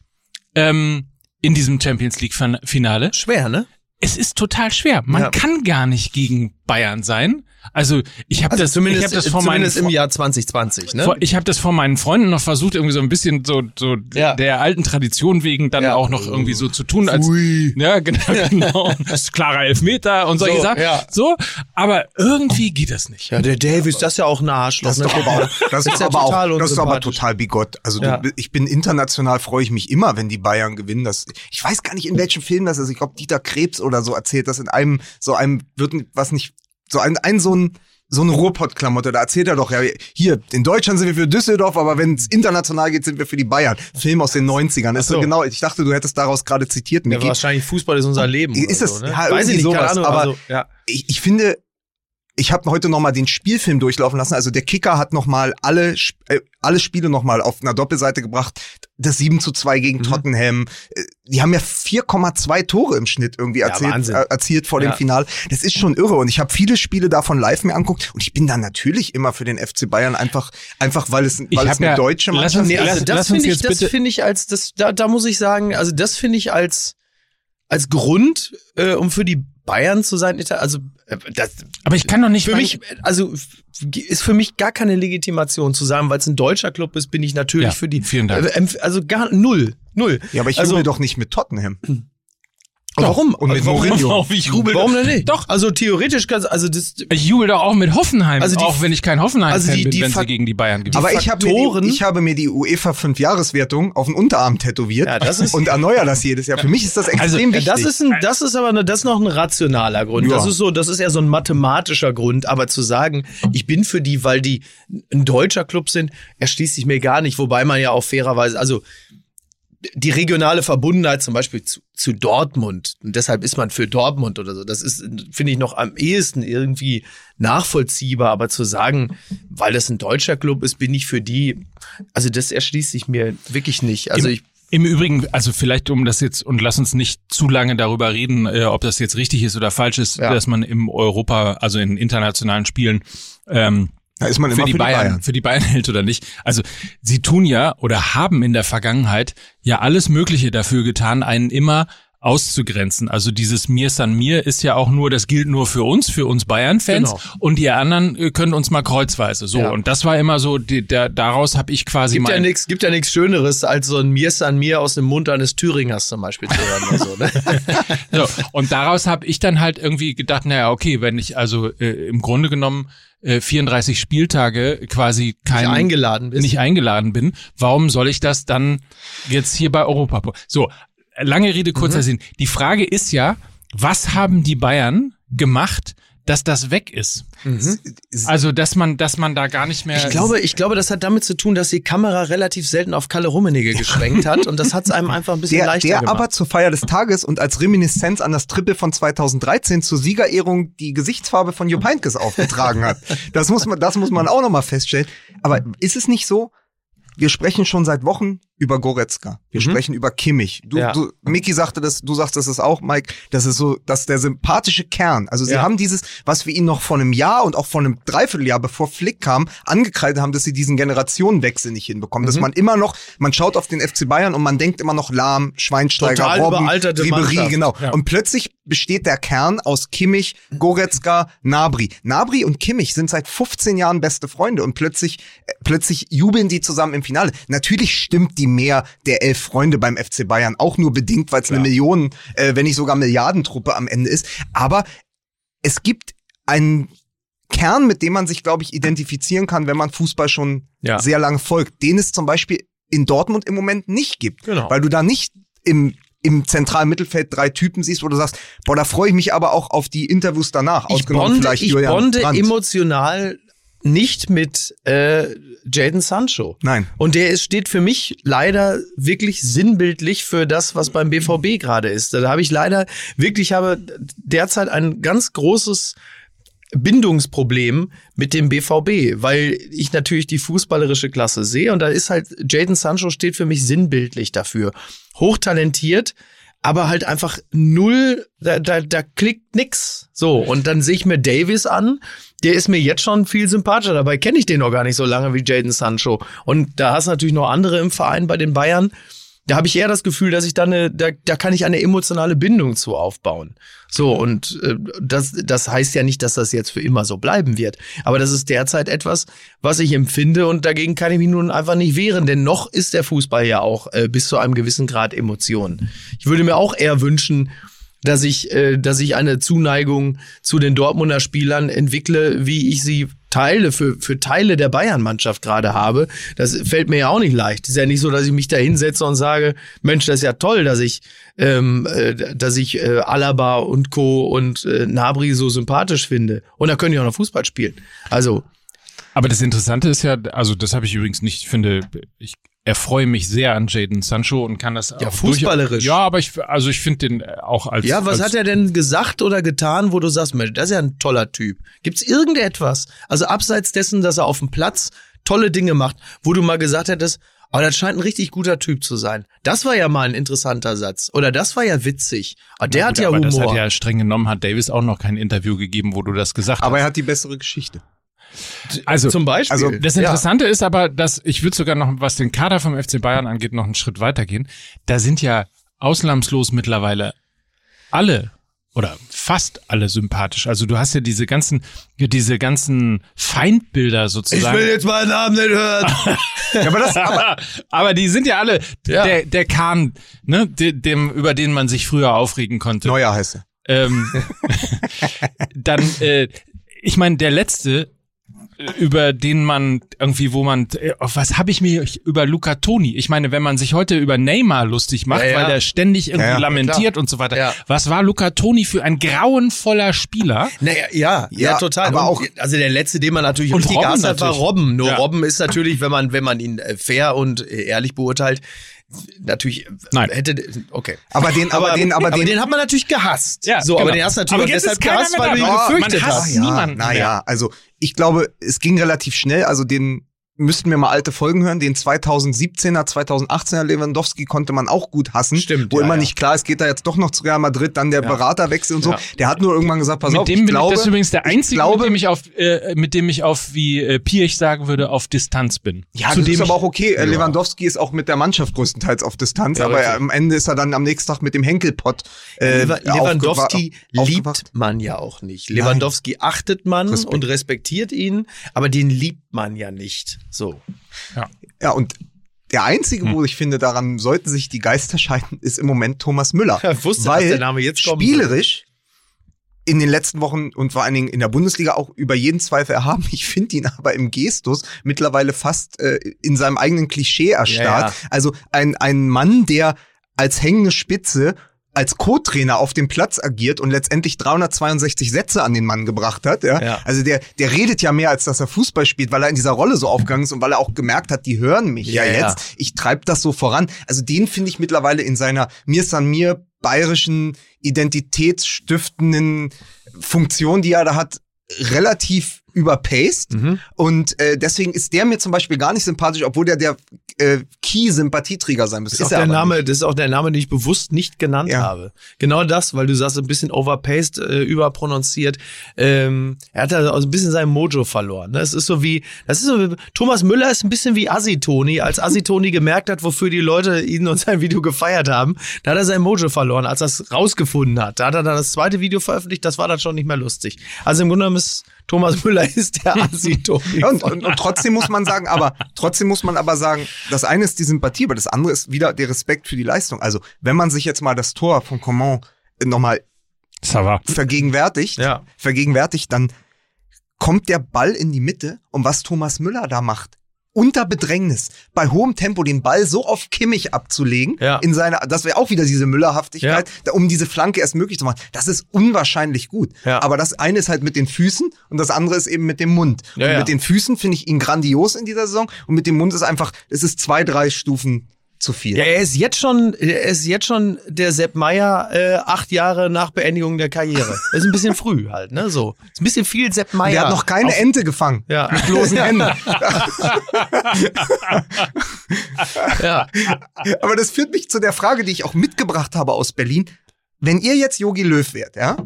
Speaker 1: ähm, in diesem Champions League Finale.
Speaker 2: Schwer, ne?
Speaker 1: Es ist total schwer. Man
Speaker 2: Ja.
Speaker 1: kann gar nicht gegen Bayern sein. Also ich habe
Speaker 2: Also
Speaker 1: das,
Speaker 2: zumindest,
Speaker 1: ich hab das vor meinen
Speaker 2: zumindest im Jahr 2020, ne?
Speaker 1: Vor, ich habe das vor meinen Freunden noch versucht, irgendwie so ein bisschen so, so
Speaker 2: Ja.
Speaker 1: der alten Tradition wegen dann
Speaker 2: Ja.
Speaker 1: auch noch irgendwie so zu tun, als
Speaker 2: Ui.
Speaker 1: ja genau, genau. das ist klarer Elfmeter und solche
Speaker 2: So,
Speaker 1: Sachen.
Speaker 2: ja.
Speaker 1: So, aber irgendwie geht das nicht.
Speaker 2: Ja, der Davis, das ist ja auch ein Arschloch.
Speaker 3: Das ist doch aber auch, das ist
Speaker 2: ja
Speaker 3: aber
Speaker 2: total
Speaker 3: auch, das ist aber total bigott. Also
Speaker 2: Ja.
Speaker 3: du, ich bin international, freue ich mich immer, wenn die Bayern gewinnen. Das, ich weiß gar nicht, in welchem Film das ist. Ich glaube, Dieter Krebs oder so erzählt das in einem, so einem, wird was nicht, so ein, ein so ein, so eine Ruhrpott-Klamotte, da erzählt er doch, ja, hier, in Deutschland sind wir für Düsseldorf, aber wenn es international geht, sind wir für die Bayern. Film aus den 90ern. Ist so.
Speaker 2: so.
Speaker 3: genau, ich dachte, du hättest daraus gerade zitiert. Mir
Speaker 2: Ja, wahrscheinlich Fußball ist unser Leben.
Speaker 3: Ist es-
Speaker 2: so, ne?
Speaker 3: ja,
Speaker 2: Weiß
Speaker 3: irgendwie
Speaker 2: ich nicht,
Speaker 3: sowas, aber-
Speaker 2: also, ja.
Speaker 3: ich, ich finde, ich habe heute noch mal den Spielfilm durchlaufen lassen. Also der Kicker hat noch mal alle, äh, alle Spiele noch mal auf einer Doppelseite gebracht. Das 7 zu 2 gegen
Speaker 2: Mhm.
Speaker 3: Tottenham. Äh, Die haben ja 4,2 Tore im Schnitt irgendwie erzielt, äh, erzielt vor
Speaker 2: Ja.
Speaker 3: dem Finale. Das ist schon irre. Und ich habe viele Spiele davon live mir anguckt. Und ich bin dann natürlich immer für den FC Bayern einfach, einfach weil es, weil es eine
Speaker 1: ja-
Speaker 3: deutsche
Speaker 1: lass
Speaker 3: Mannschaft
Speaker 1: uns-
Speaker 3: ist.
Speaker 2: Nee, also
Speaker 1: lass-
Speaker 2: das finde ich, das finde ich als, das, da, da muss ich sagen, also das finde ich als, als Grund, äh, um für die Bayern zu sein, also äh, das,
Speaker 1: Aber ich kann doch nicht
Speaker 2: für mich, also ist für mich gar keine Legitimation zu sagen, weil es ein deutscher Club ist, bin ich natürlich
Speaker 1: Ja,
Speaker 2: für die.
Speaker 1: vielen Dank.
Speaker 2: Äh, Also gar null, null.
Speaker 3: Ja, aber ich
Speaker 2: also,
Speaker 3: jubel doch nicht mit Tottenham.
Speaker 2: Warum?
Speaker 3: Und mit
Speaker 2: warum,
Speaker 3: Mourinho.
Speaker 1: Warum ich jubel
Speaker 2: Warum denn nicht?
Speaker 1: Doch.
Speaker 2: Also theoretisch kannst, also das,
Speaker 1: Ich jubel doch auch mit Hoffenheim,
Speaker 2: Also die-
Speaker 1: auch wenn ich kein Hoffenheim-Fan
Speaker 2: also die-
Speaker 1: bin,
Speaker 2: die
Speaker 1: wenn sie gegen die Bayern gewinnen.
Speaker 3: Aber ich habe, mir die, ich habe mir die UEFA 5-Jahreswertung auf den Unterarm tätowiert
Speaker 2: Ja, das ist-
Speaker 3: und erneuere das jedes Jahr. Für mich ist das extrem
Speaker 1: Also,
Speaker 3: wichtig.
Speaker 2: das ist ein, das ist aber eine, das ist noch ein rationaler Grund.
Speaker 3: Ja.
Speaker 2: Das ist so, das ist eher so ein mathematischer Grund. Aber zu sagen, ich bin für die, weil die ein deutscher Club sind, erschließt sich mir gar nicht. Wobei man ja auch fairerweise, also die regionale Verbundenheit zum Beispiel zu, zu Dortmund und deshalb ist man für Dortmund oder so. Das ist, finde ich, noch am ehesten irgendwie nachvollziehbar. Aber zu sagen, weil das ein deutscher Club ist, bin ich für die, also das erschließt sich mir wirklich nicht. Also
Speaker 1: Im,
Speaker 2: ich,
Speaker 1: Im Übrigen, also vielleicht um das jetzt, und lass uns nicht zu lange darüber reden, äh, ob das jetzt richtig ist oder falsch ist,
Speaker 2: Ja.
Speaker 1: dass man im Europa, also in internationalen Spielen, ähm,
Speaker 3: da ist man
Speaker 1: für
Speaker 3: immer
Speaker 1: die, Bayern, für die Bayern hält oder nicht. Also sie tun ja oder haben in der Vergangenheit ja alles Mögliche dafür getan, einen immer auszugrenzen. Also dieses Mir san mir ist ja auch nur, das gilt nur für uns, für uns Bayern-Fans
Speaker 2: Genau.
Speaker 1: und die anderen äh, können uns mal kreuzweise. So
Speaker 2: Ja.
Speaker 1: und das war immer so, die, der, daraus habe ich quasi
Speaker 2: Gibt ja
Speaker 1: mein,
Speaker 2: nichts, gibt ja nichts Schöneres, als so ein Mir san mir aus dem Mund eines Thüringers zum Beispiel zu hören oder so, ne?
Speaker 1: So, und daraus habe ich dann halt irgendwie gedacht, naja, okay, wenn ich also äh, im Grunde genommen äh, 34 Spieltage quasi kein
Speaker 2: Nicht eingeladen bist.
Speaker 1: nicht eingeladen bin, warum soll ich das dann jetzt hier bei Europa? So, lange Rede, kurzer
Speaker 2: Mhm.
Speaker 1: Sinn. Die Frage ist ja, was haben die Bayern gemacht, dass das weg ist. Also, dass man, dass man da gar nicht mehr.
Speaker 2: Ich glaube, ich glaube, das hat damit zu tun, dass die Kamera relativ selten auf Kalle Rummenigge geschwenkt hat und das hat es einem einfach ein bisschen
Speaker 3: Der,
Speaker 2: leichter
Speaker 3: der
Speaker 2: gemacht.
Speaker 3: aber zur Feier des Tages und als Reminiszenz an das Triple von 2013 zur Siegerehrung die Gesichtsfarbe von Jupp Heynckes aufgetragen hat. Das muss man, das muss man auch nochmal feststellen. Aber ist es nicht so? Wir sprechen schon seit Wochen über Goretzka. Wir sprechen über Kimmich. Du,
Speaker 2: Ja.
Speaker 3: du, Miki sagte das, du sagst das ist auch, Mike. Das ist so, das ist der sympathische Kern. Also sie
Speaker 2: Ja.
Speaker 3: haben dieses, was wir ihnen noch vor einem Jahr und auch vor einem Dreivierteljahr, bevor Flick kam, angekreidet haben, dass sie diesen Generationenwechsel nicht hinbekommen.
Speaker 2: Mhm.
Speaker 3: Dass man immer noch, man schaut auf den FC Bayern und man denkt immer noch Lahm, Schweinsteiger,
Speaker 2: Total
Speaker 3: Robben,
Speaker 2: Mannschaft.
Speaker 3: genau. Und plötzlich besteht der Kern aus Kimmich, Goretzka, Nabri. Nabri und Kimmich sind seit 15 Jahren beste Freunde und plötzlich, äh, plötzlich jubeln die zusammen im Finale. Natürlich stimmt die mehr der elf Freunde beim FC Bayern auch nur bedingt, weil es eine Millionen, äh, wenn nicht sogar Milliardentruppe am Ende ist. Aber es gibt einen Kern, mit dem man sich, glaube ich, identifizieren kann, wenn man Fußball schon
Speaker 2: Ja.
Speaker 3: sehr lange folgt, den es zum Beispiel in Dortmund im Moment nicht gibt.
Speaker 2: Genau.
Speaker 3: Weil du da nicht im, im zentralen Mittelfeld drei Typen siehst, wo du sagst, boah, da freue ich mich aber auch auf die Interviews danach.
Speaker 2: ich
Speaker 3: Ausgenommen
Speaker 2: bonde,
Speaker 3: vielleicht
Speaker 2: ich bonde
Speaker 3: Brandt.
Speaker 2: emotional nicht mit äh, Jaden Sancho.
Speaker 3: Nein.
Speaker 2: Und der ist, steht für mich leider wirklich sinnbildlich für das, was beim BVB gerade ist. Da habe ich leider wirklich, ich habe derzeit ein ganz großes Bindungsproblem mit dem BVB, weil ich natürlich die fußballerische Klasse sehe und da ist halt Jaden Sancho steht für mich sinnbildlich dafür. Hochtalentiert, aber halt einfach null, da, da, da klickt nix. So, und dann sehe ich mir Davis an, der ist mir jetzt schon viel sympathischer. Dabei kenne ich den noch gar nicht so lange wie Jaden Sancho. Und da hast du natürlich noch andere im Verein bei den Bayern. Da habe ich eher das Gefühl, dass ich da eine, da, da kann ich eine emotionale Bindung zu aufbauen. So, und äh, das, das heißt ja nicht, dass das jetzt für immer so bleiben wird. Aber das ist derzeit etwas, was ich empfinde und dagegen kann ich mich nun einfach nicht wehren, denn noch ist der Fußball ja auch äh, bis zu einem gewissen Grad Emotion. Ich würde mir auch eher wünschen, dass ich, äh, dass ich eine Zuneigung zu den Dortmunder Spielern entwickle, wie ich sie Teile für, für Teile der Bayern-Mannschaft gerade habe. Das fällt mir ja auch nicht leicht. ist ja nicht so, dass ich mich da hinsetze und sage, Mensch, das ist ja toll, dass ich, ähm, äh, dass ich äh, Alaba und Co. und äh, Nabri so sympathisch finde. Und da können die auch noch Fußball spielen. Also,
Speaker 1: Aber das Interessante ist ja, also das habe ich übrigens nicht, ich finde, ich erfreue mich sehr an Jaden Sancho und kann das
Speaker 2: Ja,
Speaker 1: auch
Speaker 2: fußballerisch.
Speaker 1: Ja, aber ich, also ich finde den auch als.
Speaker 2: ja, was
Speaker 1: als,
Speaker 2: hat er denn gesagt oder getan, wo du sagst, Mensch, das ist ja ein toller Typ. Gibt's irgendetwas, also abseits dessen, dass er auf dem Platz tolle Dinge macht, wo du mal gesagt hättest, aber das scheint ein richtig guter Typ zu sein. Das war ja mal ein interessanter Satz. Oder das war ja witzig. Aber der hat
Speaker 1: Gut,
Speaker 2: ja
Speaker 1: aber
Speaker 2: Humor.
Speaker 1: Das hat ja streng genommen, hat Davis auch noch kein Interview gegeben, wo du das gesagt
Speaker 3: Aber
Speaker 1: hast.
Speaker 3: er hat die bessere Geschichte.
Speaker 1: Also,
Speaker 2: Zum Beispiel.
Speaker 3: also
Speaker 1: Das
Speaker 2: Ja.
Speaker 1: Interessante ist aber, dass ich würde sogar noch, was den Kader vom FC Bayern angeht, noch einen Schritt weitergehen. Da sind ja ausnahmslos mittlerweile alle oder fast alle sympathisch. Also du hast ja diese ganzen, diese ganzen Feindbilder sozusagen.
Speaker 2: jetzt meinen Namen nicht hören.
Speaker 3: Ja, aber das,
Speaker 1: aber, aber die sind ja alle
Speaker 2: Ja.
Speaker 1: der der Kahn, ne, de, dem über den man sich früher aufregen konnte.
Speaker 3: Neuer heißt er.
Speaker 1: Ähm, dann, äh, ich meine, der letzte, über den man irgendwie, wo man, äh, auf was habe ich mir über Luca Toni? Ich meine, wenn man sich heute über Neymar lustig macht,
Speaker 2: Ja, ja.
Speaker 1: weil der ständig irgendwie
Speaker 3: Ja, ja,
Speaker 1: lamentiert und so weiter.
Speaker 2: Ja.
Speaker 1: Was war Luca Toni für ein grauenvoller Spieler?
Speaker 2: Naja, ja, ja,
Speaker 3: Ja,
Speaker 2: total.
Speaker 3: aber
Speaker 2: und,
Speaker 3: auch-
Speaker 2: also der letzte, den man natürlich
Speaker 1: Und
Speaker 2: richtig
Speaker 1: Robben
Speaker 2: gehasst hat, war. Robben. Nur
Speaker 1: Ja.
Speaker 2: Robben ist natürlich, wenn man, wenn man ihn äh, fair und äh, ehrlich beurteilt, natürlich
Speaker 1: Nein.
Speaker 2: hätte, okay.
Speaker 3: Aber den, aber, den, aber, den,
Speaker 2: hat man natürlich gehasst.
Speaker 1: Ja,
Speaker 2: so, aber
Speaker 1: genau.
Speaker 2: den hast du natürlich
Speaker 1: Aber
Speaker 2: deshalb gehasst, weil du ihn gefürchtet
Speaker 1: Man hasst
Speaker 2: hast.
Speaker 3: ja,
Speaker 1: niemanden
Speaker 3: Naja, also ich glaube, es ging relativ schnell. Also den müssten wir mal alte Folgen hören. Den 2017er, 2018er Lewandowski konnte man auch gut hassen.
Speaker 2: Stimmt,
Speaker 3: Wo
Speaker 2: ja,
Speaker 3: immer
Speaker 2: ja.
Speaker 3: nicht klar ist, geht er jetzt doch noch zu Real Madrid, dann der Beraterwechsel und so.
Speaker 2: Ja.
Speaker 3: Der hat nur irgendwann gesagt, pass
Speaker 1: mit
Speaker 3: auf,
Speaker 1: dem
Speaker 3: ich glaube,
Speaker 1: ich, das ist übrigens der
Speaker 3: ich
Speaker 1: einzige,
Speaker 3: glaube,
Speaker 1: mit dem ich auf, äh, mit dem ich auf, wie äh, Piech sagen würde, auf Distanz bin.
Speaker 3: Ja,
Speaker 1: Zu
Speaker 3: das
Speaker 1: dem
Speaker 3: ist aber auch okay. Äh, Lewandowski ist auch mit der Mannschaft größtenteils auf Distanz,
Speaker 2: Ja,
Speaker 3: aber
Speaker 2: richtig.
Speaker 3: er, am Ende ist er dann am nächsten Tag mit dem Henkelpott. Äh,
Speaker 2: Lewa- Lewandowski liebt man ja auch nicht. Lewandowski achtet man
Speaker 3: Respekt.
Speaker 2: und respektiert ihn, aber den liebt man ja nicht. So.
Speaker 3: Ja, und der einzige,
Speaker 2: Hm.
Speaker 3: wo ich finde, daran sollten sich die Geister scheiden, ist im Moment Thomas Müller.
Speaker 2: Ja, ich wusste, dass
Speaker 3: weil
Speaker 2: der Name jetzt kommen
Speaker 3: spielerisch in den letzten Wochen und vor allen Dingen in der Bundesliga auch über jeden Zweifel erhaben. Ich finde ihn aber im Gestus mittlerweile fast äh, in seinem eigenen Klischee erstarrt.
Speaker 2: Ja,
Speaker 3: Also ein, ein Mann, der als hängende Spitze als Co-Trainer auf dem Platz agiert und letztendlich 362 Sätze an den Mann gebracht hat. Ja?
Speaker 2: Ja.
Speaker 3: Also der, der redet ja mehr, als dass er Fußball spielt, weil er in dieser Rolle so aufgegangen ist und weil er auch gemerkt hat, die hören mich ja,
Speaker 2: Ja, ja.
Speaker 3: jetzt. Ich treibe das so voran. Also den finde ich mittlerweile in seiner Mir san mir bayerischen identitätsstiftenden Funktion, die er da hat, relativ überpaced.
Speaker 2: Mhm.
Speaker 3: Und äh, deswegen ist der mir zum Beispiel gar nicht sympathisch, obwohl der der äh, Key-Sympathieträger sein müsste.
Speaker 2: Das ist, auch der Name, das ist auch der Name, den ich bewusst nicht genannt
Speaker 3: Ja.
Speaker 2: habe. Genau das, weil du sagst, ein bisschen overpaced, äh, überprononziert. Ähm, er hat da also ein bisschen sein Mojo verloren. Ne? Es ist so wie, das ist so, wie- Thomas Müller ist ein bisschen wie Asitoni. Als Asitoni gemerkt hat, wofür die Leute ihn und sein Video gefeiert haben, da hat er sein Mojo verloren, als er es rausgefunden hat. Da hat er dann das zweite Video veröffentlicht, das war dann schon nicht mehr lustig. Also im Grunde genommen ist Thomas Müller ist der.
Speaker 3: Ja, und, und, und trotzdem muss man sagen, aber trotzdem muss man aber sagen, das eine ist die Sympathie, aber das andere ist wieder der Respekt für die Leistung. Also wenn man sich jetzt mal das Tor von Coman nochmal
Speaker 1: Ça va.
Speaker 3: vergegenwärtigt,
Speaker 2: Ja.
Speaker 3: vergegenwärtigt, dann kommt der Ball in die Mitte und was Thomas Müller da macht, unter Bedrängnis, bei hohem Tempo den Ball so auf Kimmich abzulegen,
Speaker 2: Ja.
Speaker 3: in seiner, das wäre auch wieder diese Müllerhaftigkeit, da, um diese Flanke erst möglich zu machen. Das ist unwahrscheinlich gut.
Speaker 2: Ja.
Speaker 3: Aber das eine ist halt mit den Füßen und das andere ist eben mit dem Mund.
Speaker 2: Ja,
Speaker 3: und
Speaker 2: ja.
Speaker 3: mit den Füßen finde ich ihn grandios in dieser Saison und mit dem Mund ist einfach, es ist zwei, drei Stufen zu viel.
Speaker 2: Ja, er ist jetzt schon, er ist jetzt schon der Sepp Meier äh, acht Jahre nach Beendigung der Karriere. Das ist ein bisschen früh halt, ne? So. Ist ein bisschen viel Sepp Meier.
Speaker 3: Der hat noch keine
Speaker 2: Auf-
Speaker 3: Ente gefangen.
Speaker 2: Ja.
Speaker 3: Mit bloßen Händen.
Speaker 2: Ja.
Speaker 3: Aber das führt mich zu der Frage, die ich auch mitgebracht habe aus Berlin. Wenn ihr jetzt Yogi Löw wärt, ja,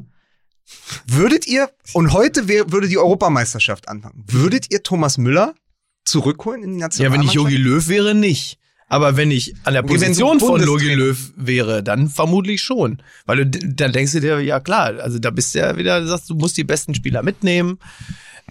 Speaker 3: würdet ihr, und heute wär, würde die Europameisterschaft anfangen, würdet ihr Thomas Müller zurückholen in die
Speaker 2: ja, wenn
Speaker 3: Nationalmannschaft?
Speaker 2: ich Yogi Löw wäre, nicht. Aber wenn ich an der Position von
Speaker 3: Bundestrainer-
Speaker 2: Löw wäre, dann vermutlich schon. Weil du, dann denkst du dir, ja klar, also da bist du ja wieder, du sagst, du musst die besten Spieler mitnehmen.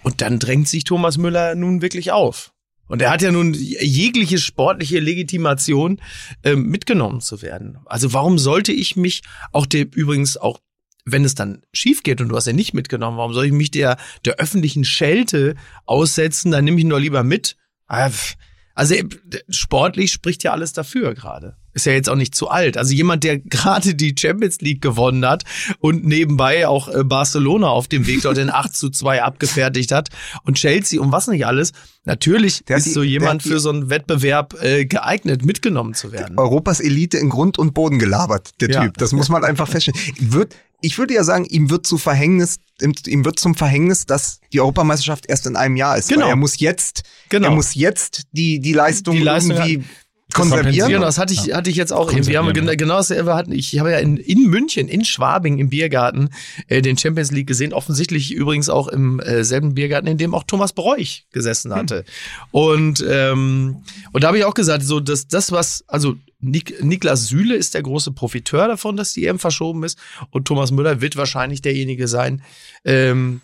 Speaker 2: Und dann drängt sich Thomas Müller nun wirklich auf. Und er hat ja nun jegliche sportliche Legitimation, ähm, mitgenommen zu werden. Also warum sollte ich mich auch der, übrigens auch, wenn es dann schief geht und du hast ja nicht mitgenommen, warum soll ich mich der, der öffentlichen Schelte aussetzen? Dann nehme ich ihn doch lieber mit. Ah, pff. Also äh, sportlich spricht ja alles dafür gerade. Ist ja jetzt auch nicht zu alt. Also jemand, der gerade die Champions League gewonnen hat und nebenbei auch äh, Barcelona auf dem Weg dort in 8 zu 2 abgefertigt hat und Chelsea und was nicht alles. Natürlich
Speaker 3: Der hat
Speaker 2: ist
Speaker 3: die-
Speaker 2: so jemand
Speaker 3: hat
Speaker 2: für so einen Wettbewerb äh, geeignet, mitgenommen zu werden.
Speaker 3: Europas Elite in Grund und Boden gelabert, der
Speaker 2: Ja.
Speaker 3: Typ. Das muss man einfach feststellen. Wird, ich würde ja sagen, ihm wird zu Verhängnis, ihm wird zum Verhängnis, dass die Europameisterschaft erst in einem Jahr ist.
Speaker 2: Genau.
Speaker 3: Er muss jetzt,
Speaker 2: Genau.
Speaker 3: er muss jetzt die, die Leistung,
Speaker 2: Die Leistung
Speaker 3: irgendwie
Speaker 2: Kompensieren,
Speaker 3: konservieren.
Speaker 2: das hatte ich, hatte ich jetzt auch. Wir haben genau, genau dasselbe hatten. Ich habe ja in, in München, in Schwabing im Biergarten äh, den Champions League gesehen. Offensichtlich übrigens auch im äh, selben Biergarten, in dem auch Thomas Bräuch gesessen hatte. Und ähm, und da habe ich auch gesagt, so dass das was, also Nik Niklas Süle ist der große Profiteur davon, dass die EM verschoben ist. Und Thomas Müller wird wahrscheinlich derjenige sein, ähm,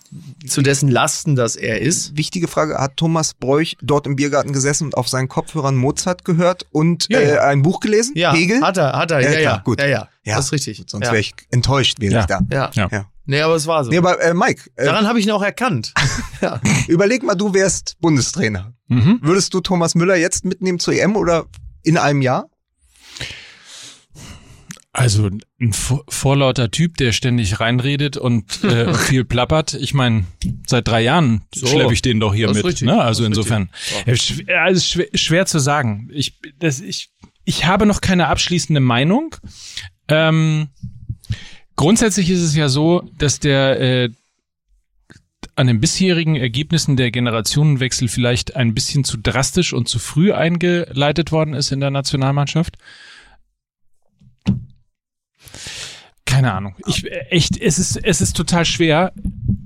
Speaker 2: zu dessen Lasten das er ist.
Speaker 3: Wichtige Frage, hat Thomas Bräuch dort im Biergarten gesessen und auf seinen Kopfhörern Mozart gehört und
Speaker 2: Ja,
Speaker 3: äh,
Speaker 2: ja.
Speaker 3: ein Buch gelesen?
Speaker 2: Ja,
Speaker 3: Hegel?
Speaker 2: hat er, hat er,
Speaker 3: Ja,
Speaker 2: ja, ja,
Speaker 3: gut.
Speaker 2: ja, ja,
Speaker 3: Ja,
Speaker 2: das ist richtig.
Speaker 3: Sonst
Speaker 2: ja.
Speaker 3: wäre ich enttäuscht, wäre
Speaker 1: Ja.
Speaker 3: ich da.
Speaker 2: Ja.
Speaker 1: Ja.
Speaker 3: Ja.
Speaker 2: Nee, aber es war so.
Speaker 3: Nee, aber äh, Mike, äh,
Speaker 2: Daran habe ich ihn auch erkannt. ja.
Speaker 3: überleg mal, du wärst Bundestrainer.
Speaker 1: Mhm.
Speaker 3: Würdest du Thomas Müller jetzt mitnehmen zur EM oder in einem Jahr?
Speaker 1: Also ein vor- vorlauter Typ, der ständig reinredet und äh, viel plappert. Ich meine, seit drei Jahren
Speaker 2: So.
Speaker 1: schleppe ich den doch hier mit.
Speaker 2: richtig.
Speaker 1: Ne? Also insofern,
Speaker 2: richtig.
Speaker 1: Ja, schwer, also schwer, schwer zu sagen. Ich, das, ich, ich habe noch keine abschließende Meinung. Ähm, grundsätzlich ist es ja so, dass der äh, an den bisherigen Ergebnissen der Generationenwechsel vielleicht ein bisschen zu drastisch und zu früh eingeleitet worden ist in der Nationalmannschaft. Keine Ahnung. Ich echt, es ist es ist total schwer.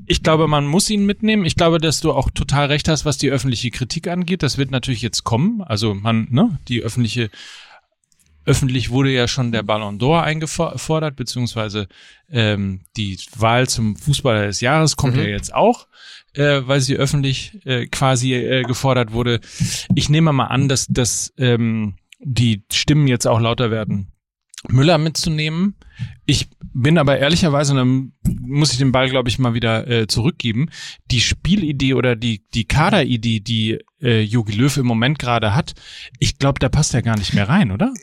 Speaker 1: Ich glaube, man muss ihn mitnehmen. Ich glaube, dass du auch total recht hast, was die öffentliche Kritik angeht. Das wird natürlich jetzt kommen. Also man, ne, die öffentliche öffentlich wurde ja schon der Ballon d'Or eingefordert, beziehungsweise ähm, die Wahl zum Fußballer des Jahres kommt
Speaker 2: Mhm.
Speaker 1: ja jetzt auch, äh, weil sie öffentlich äh, quasi äh, gefordert wurde. Ich nehme mal an, dass, dass ähm, die Stimmen jetzt auch lauter werden, Müller mitzunehmen. Ich bin aber ehrlicherweise, und dann muss ich den Ball, glaube ich, mal wieder äh, zurückgeben, die Spielidee oder die, die Kaderidee, die äh, Jogi Löw im Moment gerade hat, ich glaube, da passt er gar nicht mehr rein, oder?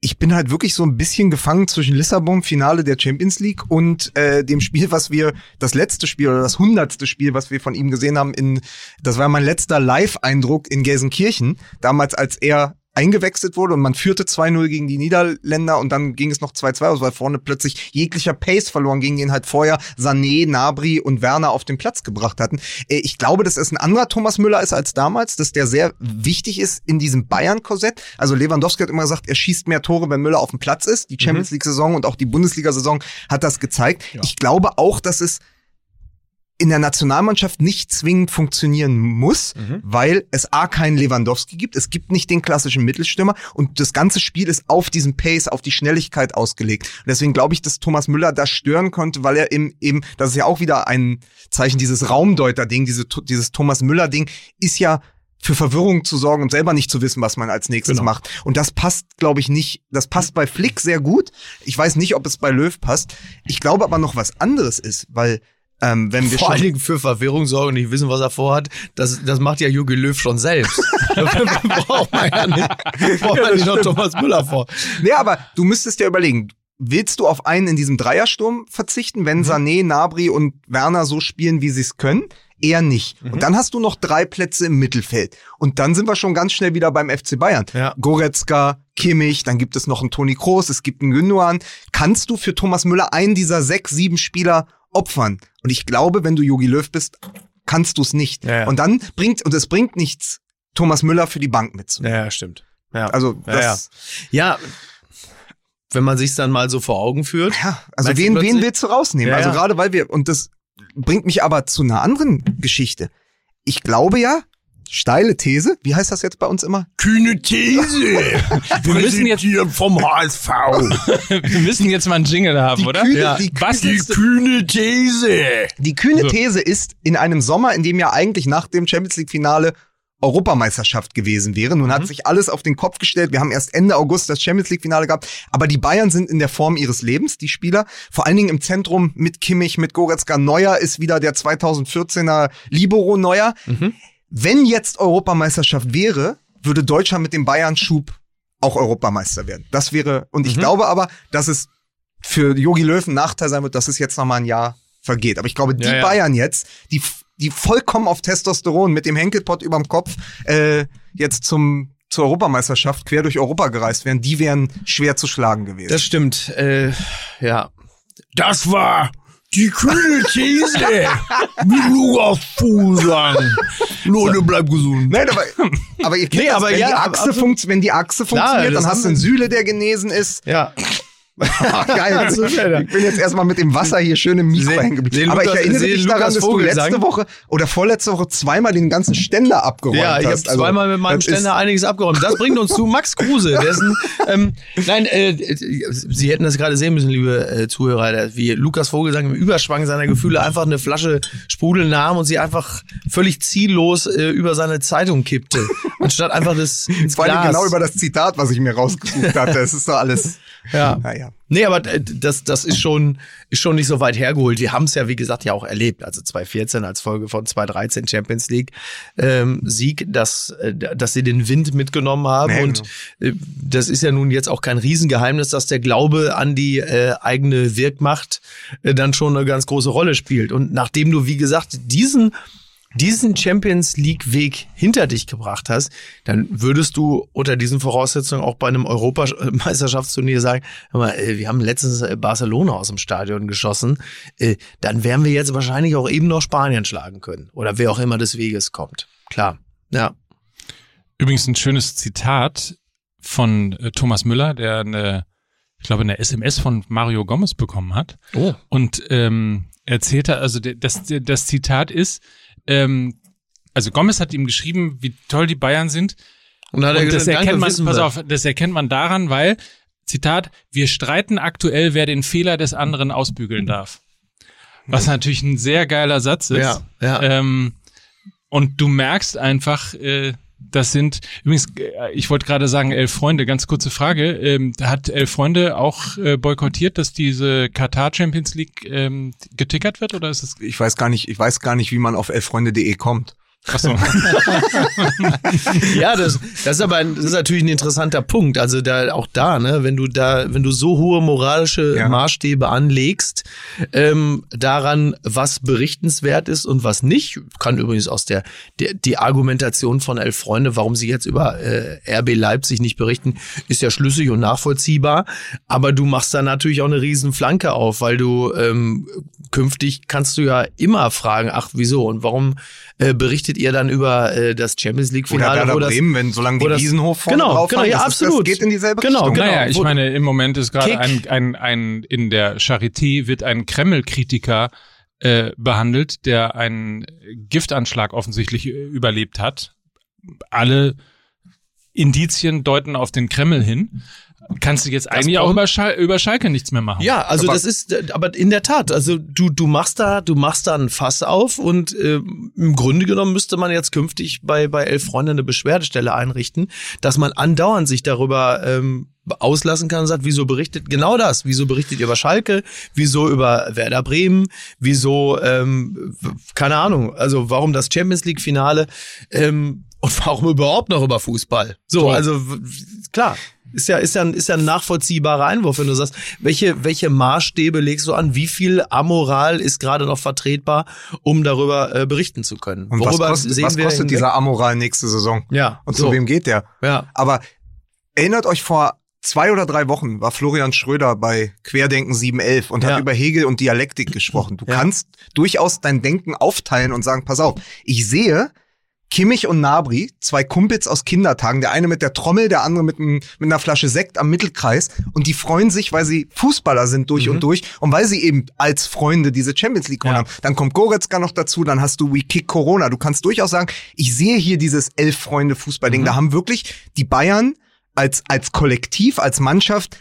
Speaker 3: ich bin halt wirklich so ein bisschen gefangen zwischen Lissabon, Finale der Champions League und äh, dem Spiel, was wir, das letzte Spiel oder das hundertste Spiel, was wir von ihm gesehen haben, in, das war mein letzter Live-Eindruck in Gelsenkirchen, damals als er eingewechselt wurde und man führte 2-0 gegen die Niederländer und dann ging es noch 2-2 aus, weil vorne plötzlich jeglicher Pace verloren ging, den halt vorher Sané, Nabri und Werner auf den Platz gebracht hatten. Äh, ich glaube, dass es ein anderer Thomas Müller ist als damals, dass der sehr wichtig ist in diesem Bayern-Korsett. Also Lewandowski hat immer gesagt, er schießt mehr Tore, wenn Müller auf dem Platz ist. Die Champions League-Saison und auch die Bundesliga-Saison hat das gezeigt. Ja. Ich glaube auch, dass es in der Nationalmannschaft nicht zwingend funktionieren muss, mhm. weil es A keinen Lewandowski gibt, es gibt nicht den klassischen Mittelstürmer und das ganze Spiel ist auf diesen Pace, auf die Schnelligkeit ausgelegt. Und deswegen glaube ich, dass Thomas Müller das stören konnte, weil er eben, eben, das ist ja auch wieder ein Zeichen, dieses Raumdeuter-Ding, diese, dieses Thomas Müller-Ding ist ja für Verwirrung zu sorgen und selber nicht zu wissen, was man als nächstes genau. macht. Und das passt, glaube ich, nicht. Das passt bei Flick sehr gut. Ich weiß nicht, ob es bei Löw passt. Ich glaube aber noch was anderes ist, weil ähm, wenn wir
Speaker 2: Vor allen Dingen für Verwirrung sorgen und nicht wissen, was er vorhat, das, das macht ja Jogi Löw schon selbst. braucht man ja nicht, braucht man nicht noch Thomas Müller vor.
Speaker 3: Nee, aber du müsstest dir überlegen, willst du auf einen in diesem Dreiersturm verzichten, wenn mhm. Sané, Nabri und Werner so spielen, wie sie es können? Eher nicht. Mhm. Und dann hast du noch drei Plätze im Mittelfeld. Und dann sind wir schon ganz schnell wieder beim FC Bayern. Ja. Goretzka, Kimmich, dann gibt es noch einen Toni Kroos, es gibt einen Gündogan. Kannst du für Thomas Müller einen dieser sechs, sieben Spieler opfern. Und ich glaube, wenn du Yogi Löw bist, kannst du es nicht. Ja, ja. Und dann bringt, und es bringt nichts, Thomas Müller für die Bank mitzunehmen.
Speaker 2: Ja, stimmt. Ja.
Speaker 3: Also, das.
Speaker 2: Ja, ja. wenn man sich dann mal so vor Augen führt.
Speaker 3: Ja, also wen, wen willst du rausnehmen? also gerade weil wir, und das bringt mich aber zu einer anderen Geschichte. Ich glaube ja, steile These. Wie heißt das jetzt bei uns immer?
Speaker 2: Kühne These.
Speaker 1: Wir müssen jetzt hier vom HSV. Wir müssen jetzt mal einen Jingle haben,
Speaker 3: die
Speaker 1: oder?
Speaker 3: Kühne, ja. Die,
Speaker 2: Was die kühne These.
Speaker 3: Die kühne These ist in einem Sommer, in dem ja eigentlich nach dem Champions League Finale Europameisterschaft gewesen wäre. Nun mhm. hat sich alles auf den Kopf gestellt. Wir haben erst Ende August das Champions League Finale gehabt. Aber die Bayern sind in der Form ihres Lebens, die Spieler. Vor allen Dingen im Zentrum mit Kimmich, mit Goretzka. Neuer ist wieder der 2014er Libero Neuer. Mhm. Wenn jetzt Europameisterschaft wäre, würde Deutschland mit dem Bayern-Schub auch Europameister werden. Das wäre, und ich mhm. glaube aber, dass es für Jogi Löw ein Nachteil sein wird, dass es jetzt noch mal ein Jahr vergeht. Aber ich glaube, die ja, ja. Bayern jetzt, die, die vollkommen auf Testosteron mit dem Henkelpott überm Kopf äh, jetzt zum zur Europameisterschaft quer durch Europa gereist wären, die wären schwer zu schlagen gewesen.
Speaker 2: Das stimmt. Äh, ja, das war die kühle These mit Lukas Fusan. Leute, bleib gesund.
Speaker 3: Nein, aber, aber ihr kennt nee, das, aber wenn, ja, die Achse funkt, wenn die Achse funktioniert, dann hast du einen Sühle, der genesen ist.
Speaker 2: Ja.
Speaker 3: Geil. ich bin jetzt erstmal mit dem Wasser hier schön im Mikro hängen geblieben. Aber ich erinnere mich daran, dass du letzte. Woche oder vorletzte Woche zweimal den ganzen Ständer abgeräumt
Speaker 2: hast. Ja, ich habe also, zweimal mit meinem Ständer einiges abgeräumt. Das bringt uns zu Max Kruse. Dessen, ähm, nein, äh, Sie hätten das gerade sehen müssen, liebe äh, Zuhörer, wie Lukas Vogelsang im Überschwang seiner Gefühle einfach eine Flasche Sprudel nahm und sie einfach völlig ziellos äh, über seine Zeitung kippte. Anstatt einfach das
Speaker 3: ins Vor allem genau über das Zitat, was ich mir rausgesucht hatte. Es ist doch alles
Speaker 2: ja. Naja. Nee, aber äh, das, das ist schon, ist schon nicht so weit hergeholt. Die haben es ja, wie gesagt, ja auch erlebt. Also 2014 als Folge von 2013 Champions League ähm, Sieg, dass, äh, dass sie den Wind mitgenommen haben. Nee, und genau. äh, das ist ja nun jetzt auch kein Riesengeheimnis, dass der Glaube an die äh, eigene Wirkmacht äh, dann schon eine ganz große Rolle spielt. Und nachdem du, wie gesagt, diesen diesen Champions League Weg hinter dich gebracht hast, dann würdest du unter diesen Voraussetzungen auch bei einem Europameisterschaftsturnier sagen, mal, äh, wir haben letztens äh, Barcelona aus dem Stadion geschossen, äh, dann werden wir jetzt wahrscheinlich auch eben noch Spanien schlagen können oder wer auch immer des Weges kommt. Klar, ja.
Speaker 1: Übrigens ein schönes Zitat von Thomas Müller, der eine, ich glaube, eine SMS von Mario Gomez bekommen hat. Oh. Und ähm, erzählte, also das, das Zitat ist, ähm, also Gomez hat ihm geschrieben, wie toll die Bayern sind. Und, hat er und das gesagt, erkennt man, pass auf, das erkennt man daran, weil, Zitat, wir streiten aktuell, wer den Fehler des anderen ausbügeln darf. Was natürlich ein sehr geiler Satz ist.
Speaker 2: Ja, ja.
Speaker 1: Ähm, und du merkst einfach, äh, das sind übrigens, äh, ich wollte gerade sagen, elf Freunde. Ganz kurze Frage: ähm, Hat elf Freunde auch äh, boykottiert, dass diese Katar Champions League ähm, getickert wird, oder ist es?
Speaker 3: Ich weiß gar nicht. Ich weiß gar nicht, wie man auf elffreunde.de kommt.
Speaker 1: Achso.
Speaker 2: ja, das, das ist aber ein, das ist natürlich ein interessanter Punkt. Also da auch da, ne, wenn du da, wenn du so hohe moralische
Speaker 3: Ja.
Speaker 2: Maßstäbe anlegst, ähm, daran, was berichtenswert ist und was nicht, kann übrigens aus der, der die Argumentation von Elf Freunde, warum sie jetzt über äh, RB Leipzig nicht berichten, ist ja schlüssig und nachvollziehbar. Aber du machst da natürlich auch eine riesen Flanke auf, weil du ähm, künftig kannst du ja immer fragen, ach wieso und warum äh, berichtet ihr dann über äh, das Champions League
Speaker 3: Oder
Speaker 2: Finale,
Speaker 3: Werder
Speaker 2: wo das
Speaker 3: Bremen, wenn solange die Wiesenhof vorne
Speaker 2: Genau,
Speaker 3: drauf
Speaker 2: genau,
Speaker 3: haben,
Speaker 2: ja,
Speaker 3: das ist-
Speaker 2: absolut.
Speaker 3: Das geht in dieselbe
Speaker 2: Genau,
Speaker 3: Richtung.
Speaker 2: genau.
Speaker 1: Naja, ich meine, im Moment ist gerade ein, ein, ein, in der Charité wird ein Kreml-Kritiker äh, behandelt, der einen Giftanschlag offensichtlich äh, überlebt hat. Alle Indizien deuten auf den Kreml hin. Kannst du jetzt eigentlich auch über, Schal über Schalke nichts mehr machen.
Speaker 2: Ja, also
Speaker 3: Aber-
Speaker 2: das ist, aber in der Tat, also du du machst da, du machst da ein Fass auf und äh, im Grunde genommen müsste man jetzt künftig bei bei elf Freunde eine Beschwerdestelle einrichten, dass man andauernd sich darüber ähm, auslassen kann und sagt, wieso berichtet genau das? Wieso berichtet ihr über Schalke? Wieso über Werder Bremen? Wieso ähm, keine Ahnung? Also warum das Champions League Finale? Ähm, und warum überhaupt noch über Fußball? So,
Speaker 1: So.
Speaker 2: also klar. Ist ja, ist ja, ein- ist ja ein nachvollziehbarer Einwurf, wenn du sagst, welche, welche Maßstäbe legst du an? Wie viel Amoral ist gerade noch vertretbar, um darüber äh, berichten zu können?
Speaker 3: Und was
Speaker 2: Worüber
Speaker 3: kostet, was kostet dieser Amoral nächste Saison?
Speaker 2: Ja,
Speaker 3: Und
Speaker 2: so.
Speaker 3: zu wem geht der?
Speaker 2: Ja,
Speaker 3: Aber erinnert euch vor zwei oder drei Wochen war Florian Schröder bei Querdenken 711 und
Speaker 2: Ja.
Speaker 3: hat über Hegel und Dialektik gesprochen. Du
Speaker 2: Ja.
Speaker 3: kannst durchaus dein Denken aufteilen und sagen, pass auf, ich sehe Kimmich und Nabri, zwei Kumpels aus Kindertagen, der eine mit der Trommel, der andere mit, einem, mit einer Flasche Sekt am Mittelkreis und die freuen sich, weil sie Fußballer sind durch und durch und weil sie eben als Freunde diese Champions League gewonnen
Speaker 2: Ja.
Speaker 3: haben. Dann kommt Goretzka noch dazu, dann hast du We Kick Corona. Du kannst durchaus sagen, ich sehe hier dieses elf Freunde Fußballding. Da haben wirklich die Bayern als, als Kollektiv, als Mannschaft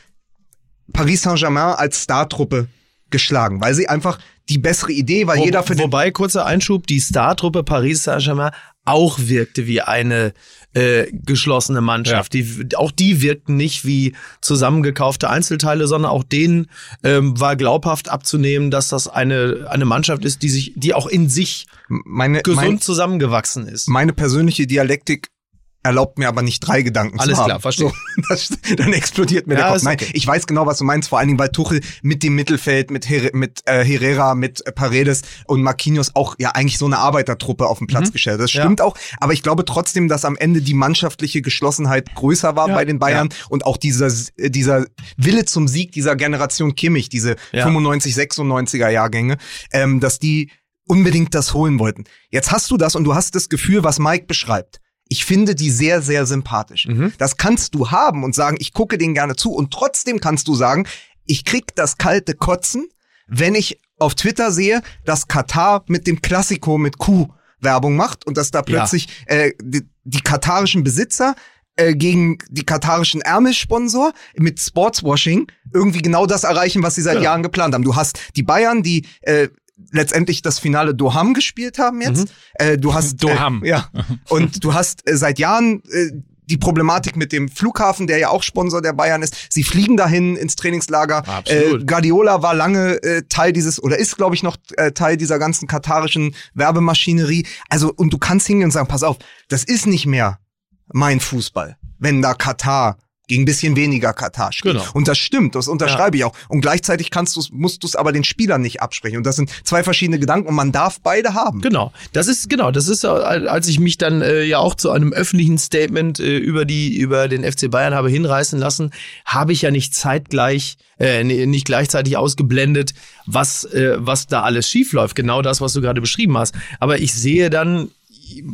Speaker 3: Paris Saint-Germain als Startruppe geschlagen, weil sie einfach die bessere Idee war.
Speaker 2: Wo,
Speaker 3: jeder für den
Speaker 2: wobei, kurzer Einschub, die Startruppe Paris Saint-Germain auch wirkte wie eine äh, geschlossene Mannschaft. Die, auch die wirkten nicht wie zusammengekaufte Einzelteile, sondern auch denen ähm, war glaubhaft abzunehmen, dass das eine, eine Mannschaft ist, die sich, die auch in sich
Speaker 3: meine,
Speaker 2: gesund
Speaker 3: mein,
Speaker 2: zusammengewachsen ist.
Speaker 3: meine persönliche Dialektik erlaubt mir aber nicht drei Gedanken
Speaker 2: Alles
Speaker 3: zu haben.
Speaker 2: klar, verstehe.
Speaker 3: So, das, dann explodiert mir
Speaker 2: Ja,
Speaker 3: der Kopf. Nein,
Speaker 2: okay.
Speaker 3: ich weiß genau, was du meinst, vor allen Dingen, weil Tuchel mit dem Mittelfeld, mit, Her mit äh, Herrera, mit Paredes und Marquinhos auch ja eigentlich so eine Arbeitertruppe auf den Platz gestellt hat. Das
Speaker 2: Mhm. Ja.
Speaker 3: stimmt auch, aber ich glaube trotzdem, dass am Ende die mannschaftliche Geschlossenheit größer war
Speaker 2: Ja.
Speaker 3: bei den Bayern und auch dieser, dieser Wille zum Sieg dieser Generation Kimmich, diese
Speaker 2: Ja.
Speaker 3: 95, 96er Jahrgänge, ähm, dass die unbedingt das holen wollten. Jetzt hast du das und du hast das Gefühl, was Mike beschreibt. Ich finde die sehr, sehr sympathisch.
Speaker 2: Mhm.
Speaker 3: Das kannst du haben und sagen, ich gucke denen gerne zu. Und trotzdem kannst du sagen, ich krieg das kalte Kotzen, wenn ich auf Twitter sehe, dass Katar mit dem Klassiko mit Q Werbung macht und dass da plötzlich äh, die, die katarischen Besitzer äh, gegen die katarischen Ärmelsponsor mit Sportswashing irgendwie genau das erreichen, was sie seit
Speaker 2: Genau.
Speaker 3: Jahren geplant haben. Du hast die Bayern, die äh, letztendlich das Finale Doham gespielt haben jetzt. Äh, du hast
Speaker 1: Doham.
Speaker 3: Äh, ja. Und du hast äh, seit Jahren äh, die Problematik mit dem Flughafen, der ja auch Sponsor der Bayern ist. Sie fliegen dahin ins Trainingslager.
Speaker 2: Absolut.
Speaker 3: Äh, Guardiola war lange äh, Teil dieses oder ist, glaube ich, noch äh, Teil dieser ganzen katarischen Werbemaschinerie. Also und du kannst hingehen und sagen, pass auf, das ist nicht mehr mein Fußball, wenn da Katar gegen ein bisschen weniger Katar spielt.
Speaker 2: Genau.
Speaker 3: Und das stimmt, das unterschreibe ich auch. Und gleichzeitig kannst du's, musst du es aber den Spielern nicht absprechen. Und das sind zwei verschiedene Gedanken und man darf beide haben.
Speaker 2: Genau, das ist genau, das ist äh, als ich mich dann äh, ja auch zu einem öffentlichen Statement äh, über die über den FC Bayern habe hinreißen lassen, habe ich ja nicht zeitgleich äh, nicht gleichzeitig ausgeblendet, was äh, was da alles schief läuft. Genau das, was du gerade beschrieben hast. Aber ich sehe dann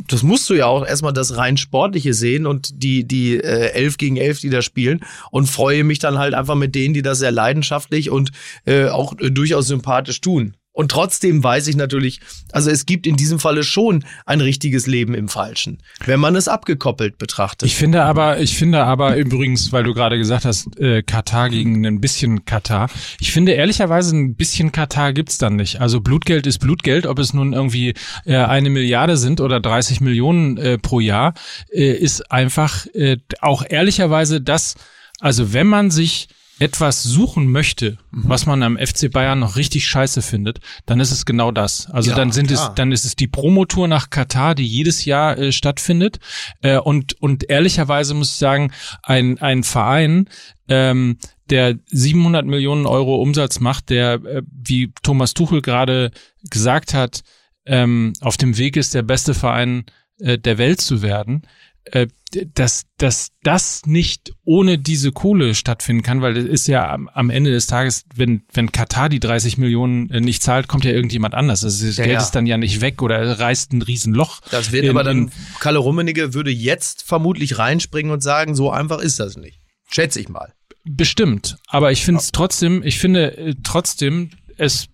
Speaker 2: das musst du ja auch erstmal das rein sportliche sehen und die die äh, elf gegen elf, die da spielen und freue mich dann halt einfach mit denen, die das sehr leidenschaftlich und äh, auch äh, durchaus sympathisch tun. Und trotzdem weiß ich natürlich, also es gibt in diesem Falle schon ein richtiges Leben im Falschen, wenn man es abgekoppelt betrachtet.
Speaker 1: Ich finde aber, ich finde aber übrigens, weil du gerade gesagt hast, äh, Katar gegen ein bisschen Katar. Ich finde ehrlicherweise ein bisschen Katar gibt's dann nicht. Also Blutgeld ist Blutgeld, ob es nun irgendwie äh, eine Milliarde sind oder 30 Millionen äh, pro Jahr, äh, ist einfach äh, auch ehrlicherweise das. Also wenn man sich etwas suchen möchte,
Speaker 2: Mhm.
Speaker 1: was man am FC Bayern noch richtig scheiße findet, dann ist es genau das. Also
Speaker 2: Ja,
Speaker 1: dann sind
Speaker 2: klar.
Speaker 1: es, dann ist es die Promotour nach Katar, die jedes Jahr äh, stattfindet. Äh, und und ehrlicherweise muss ich sagen, ein ein Verein, ähm, der 700 Millionen Euro Umsatz macht, der äh, wie Thomas Tuchel gerade gesagt hat, ähm, auf dem Weg ist, der beste Verein äh, der Welt zu werden, äh, dass, dass das nicht ohne diese Kohle stattfinden kann, weil es ist ja am, am Ende des Tages, wenn, wenn Katar die 30 Millionen äh, nicht zahlt, kommt ja irgendjemand anders. Also das
Speaker 2: Ja,
Speaker 1: Geld
Speaker 2: ja.
Speaker 1: ist dann ja nicht weg oder reißt ein Riesenloch.
Speaker 2: Das wird
Speaker 1: in-
Speaker 2: aber dann, Kalle Rummenigge würde jetzt vermutlich reinspringen und sagen, so einfach ist das nicht. Schätze ich mal.
Speaker 1: Bestimmt. Aber ich finde es trotzdem, ich finde äh, trotzdem es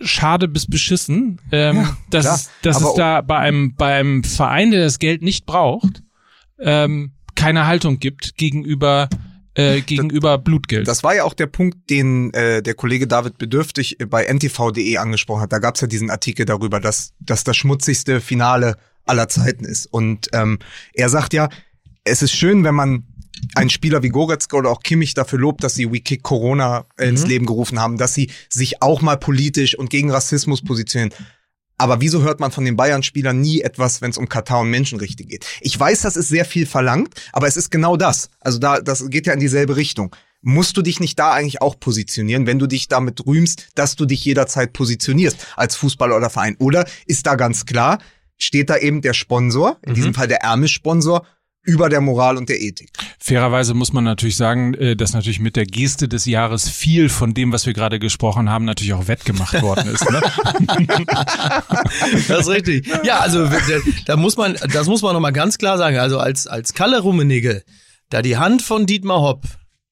Speaker 1: schade bis beschissen, ähm, dass,
Speaker 3: klar.
Speaker 1: es, dass
Speaker 3: Aber
Speaker 1: es da bei einem, bei einem Verein, der das Geld nicht braucht, ähm, keine Haltung gibt gegenüber, äh, gegenüber Blutgeld.
Speaker 3: Das war ja auch der Punkt, den äh, der Kollege David Bedürftig äh, bei ntv.de angesprochen hat. Da gab es ja diesen Artikel darüber, dass, dass das schmutzigste Finale aller Zeiten ist. Und ähm, er sagt ja, es ist schön, wenn man einen Spieler wie Goretzka oder auch Kimmich dafür lobt, dass sie We Kick Corona äh, ins Leben gerufen haben, dass sie sich auch mal politisch und gegen Rassismus positionieren. Aber wieso hört man von den Bayern-Spielern nie etwas, wenn es um Katar und Menschenrechte geht? Ich weiß, das ist sehr viel verlangt, aber es ist genau das. Also da, das geht ja in dieselbe Richtung. Musst du dich nicht da eigentlich auch positionieren, wenn du dich damit rühmst, dass du dich jederzeit positionierst als Fußballer oder Verein? Oder ist da ganz klar, steht da eben der Sponsor, in diesem Fall der Ärmelsponsor, über der Moral und der Ethik?
Speaker 1: Fairerweise muss man natürlich sagen, äh, dass natürlich mit der Geste des Jahres viel von dem, was wir gerade gesprochen haben, natürlich auch wettgemacht worden ist. Ne?
Speaker 2: Das ist richtig. Ja, also da, da muss man, das muss man nochmal ganz klar sagen. Also als, als Kalle Rummenigge da die Hand von Dietmar Hopp,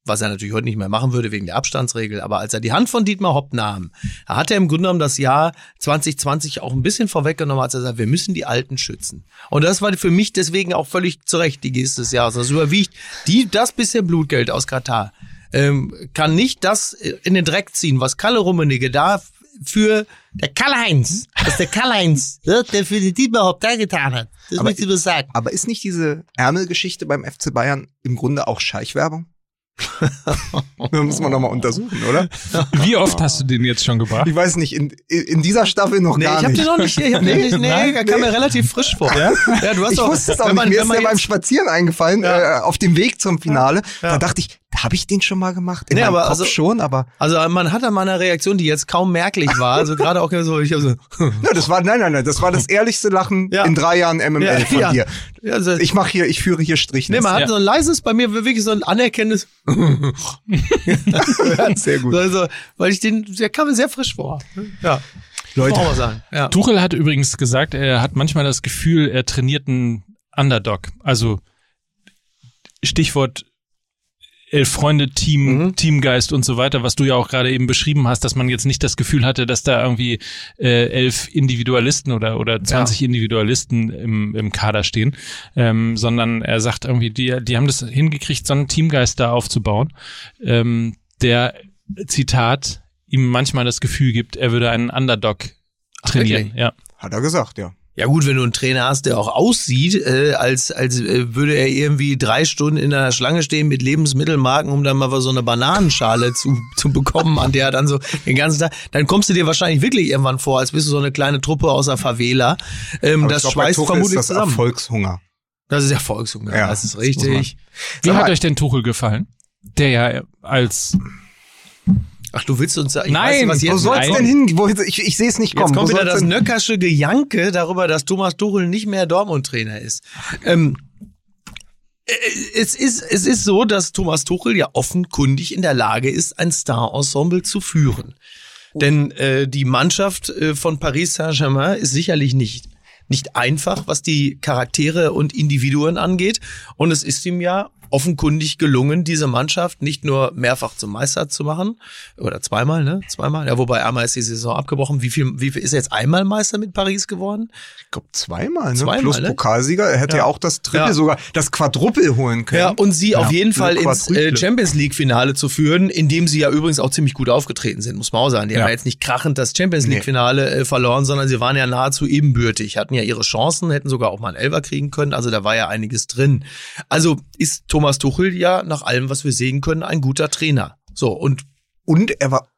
Speaker 2: was er natürlich heute nicht mehr machen würde wegen der Abstandsregel, aber als er die Hand von Dietmar Hopp nahm, da hat er im Grunde genommen das Jahr 2020 auch ein bisschen vorweggenommen, als er sagt, wir müssen die Alten schützen. Und das war für mich deswegen auch völlig zu Recht die Geste des Jahres. Das überwiegt die, das bisschen Blutgeld aus Katar. Ähm, kann nicht das in den Dreck ziehen, was Kalle Rummenigge da für der Karl-Heinz, das ist der Karl-Heinz, ja, der für den Dietmar Hopp da getan hat. Das
Speaker 3: Aber
Speaker 2: möchte ich nur sagen.
Speaker 3: Aber ist nicht diese Ärmelgeschichte beim FC Bayern im Grunde auch Scheichwerbung? das muss man doch mal untersuchen, oder?
Speaker 1: Wie oft hast du den jetzt schon gebracht?
Speaker 3: Ich weiß nicht, in, in dieser Staffel noch
Speaker 2: Nee,
Speaker 3: gar
Speaker 2: ich hab
Speaker 3: nicht.
Speaker 2: den noch nicht, ich hab den nicht, nee,
Speaker 1: Nein?
Speaker 2: der kam mir relativ frisch vor. Ja, du hast
Speaker 3: ich
Speaker 2: auch,
Speaker 3: wusste es auch nicht.
Speaker 2: man,
Speaker 3: Mir ist der beim Spazieren eingefallen,
Speaker 2: Ja.
Speaker 3: äh, auf dem Weg zum Finale.
Speaker 2: Ja.
Speaker 3: Da dachte ich, habe ich den schon mal gemacht? In
Speaker 2: Nee, aber
Speaker 3: Kopf
Speaker 2: also-
Speaker 3: schon, aber
Speaker 2: also man hat an meiner Reaktion, die jetzt kaum merklich war, also gerade auch so, ich hab so,
Speaker 3: ja, das war nein, nein, nein, das war das ehrlichste Lachen
Speaker 2: Ja.
Speaker 3: in drei Jahren MML
Speaker 2: Ja,
Speaker 3: von
Speaker 2: ja.
Speaker 3: dir.
Speaker 2: also,
Speaker 3: Ich mache hier, ich führe hier Striche.
Speaker 2: nee, man hat
Speaker 1: Ja.
Speaker 2: so ein leises, bei mir wirklich so ein anerkennendes,
Speaker 3: sehr gut.
Speaker 2: also, weil ich den, der kam mir sehr frisch vor. Ja,
Speaker 3: Leute,
Speaker 2: mal sagen. Ja.
Speaker 1: Tuchel hat übrigens gesagt, er hat manchmal das Gefühl, er trainiert einen Underdog. Also Stichwort Elf Freunde, Team,
Speaker 2: Mhm.
Speaker 1: Teamgeist und so weiter, was du ja auch gerade eben beschrieben hast, dass man jetzt nicht das Gefühl hatte, dass da irgendwie äh, elf Individualisten oder oder 20 Individualisten im, im Kader stehen, ähm, sondern er sagt irgendwie, die, die haben das hingekriegt, so einen Teamgeist da aufzubauen, ähm, der Zitat ihm manchmal das Gefühl gibt, er würde einen Underdog trainieren.
Speaker 2: wirklich?
Speaker 1: ja.
Speaker 3: hat er gesagt, ja.
Speaker 2: Ja gut, wenn du einen Trainer hast, der auch aussieht, äh, als, als äh, würde er irgendwie drei Stunden in einer Schlange stehen mit Lebensmittelmarken, um dann mal so eine Bananenschale zu, zu bekommen, an der er dann so den ganzen Tag, dann kommst du dir wahrscheinlich wirklich irgendwann vor, als bist du so eine kleine Truppe aus der Favela. Ähm, das
Speaker 3: glaub,
Speaker 2: schweißt vermutlich
Speaker 3: ist das
Speaker 2: zusammen.
Speaker 3: Erfolgshunger.
Speaker 2: Das ist Erfolgshunger,
Speaker 3: Ja,
Speaker 2: das ist richtig.
Speaker 1: Wie hat euch denn Tuchel gefallen? Der ja als
Speaker 2: Ach, du willst uns sagen, ich
Speaker 1: Nein,
Speaker 2: weiß, nicht, was
Speaker 3: Wo
Speaker 2: jetzt
Speaker 3: soll's
Speaker 1: Nein.
Speaker 3: denn hin? Wo, ich ich sehe es nicht kommen.
Speaker 2: Jetzt kommt
Speaker 3: Wo
Speaker 2: wieder
Speaker 3: soll's
Speaker 2: das nöckersche Gejanke darüber, dass Thomas Tuchel nicht mehr Dortmund-Trainer ist. Ähm, äh, es ist, es ist so, dass Thomas Tuchel ja offenkundig in der Lage ist, ein Star-Ensemble zu führen. Denn äh, die Mannschaft äh, von Paris Saint-Germain ist sicherlich nicht, nicht einfach, was die Charaktere und Individuen angeht. Und es ist ihm ja offenkundig gelungen, diese Mannschaft nicht nur mehrfach zum Meister zu machen, oder zweimal, ne? Zweimal. Ja, wobei einmal ist die Saison abgebrochen. Wie viel, wie viel ist er jetzt einmal Meister mit Paris geworden?
Speaker 3: Ich glaube zweimal, ne?
Speaker 2: Zweimal,
Speaker 3: Plus
Speaker 2: ne?
Speaker 3: Pokalsieger. Er hätte ja,
Speaker 2: Ja.
Speaker 3: auch das Triple,
Speaker 2: Ja.
Speaker 3: sogar das Quadruple holen können.
Speaker 2: Ja, und sie auf jeden Fall ins äh. Champions League Finale zu führen, in dem sie ja übrigens auch ziemlich gut aufgetreten sind, muss man auch sagen. Die
Speaker 1: Ja.
Speaker 2: haben ja jetzt nicht krachend das Champions League Finale äh, verloren, sondern sie waren ja nahezu ebenbürtig, hatten ja ihre Chancen, hätten sogar auch mal einen Elfer kriegen können, also da war ja einiges drin. Also ist Thomas Thomas Tuchel ja nach allem, was wir sehen können, ein guter Trainer. So, und
Speaker 3: Und er war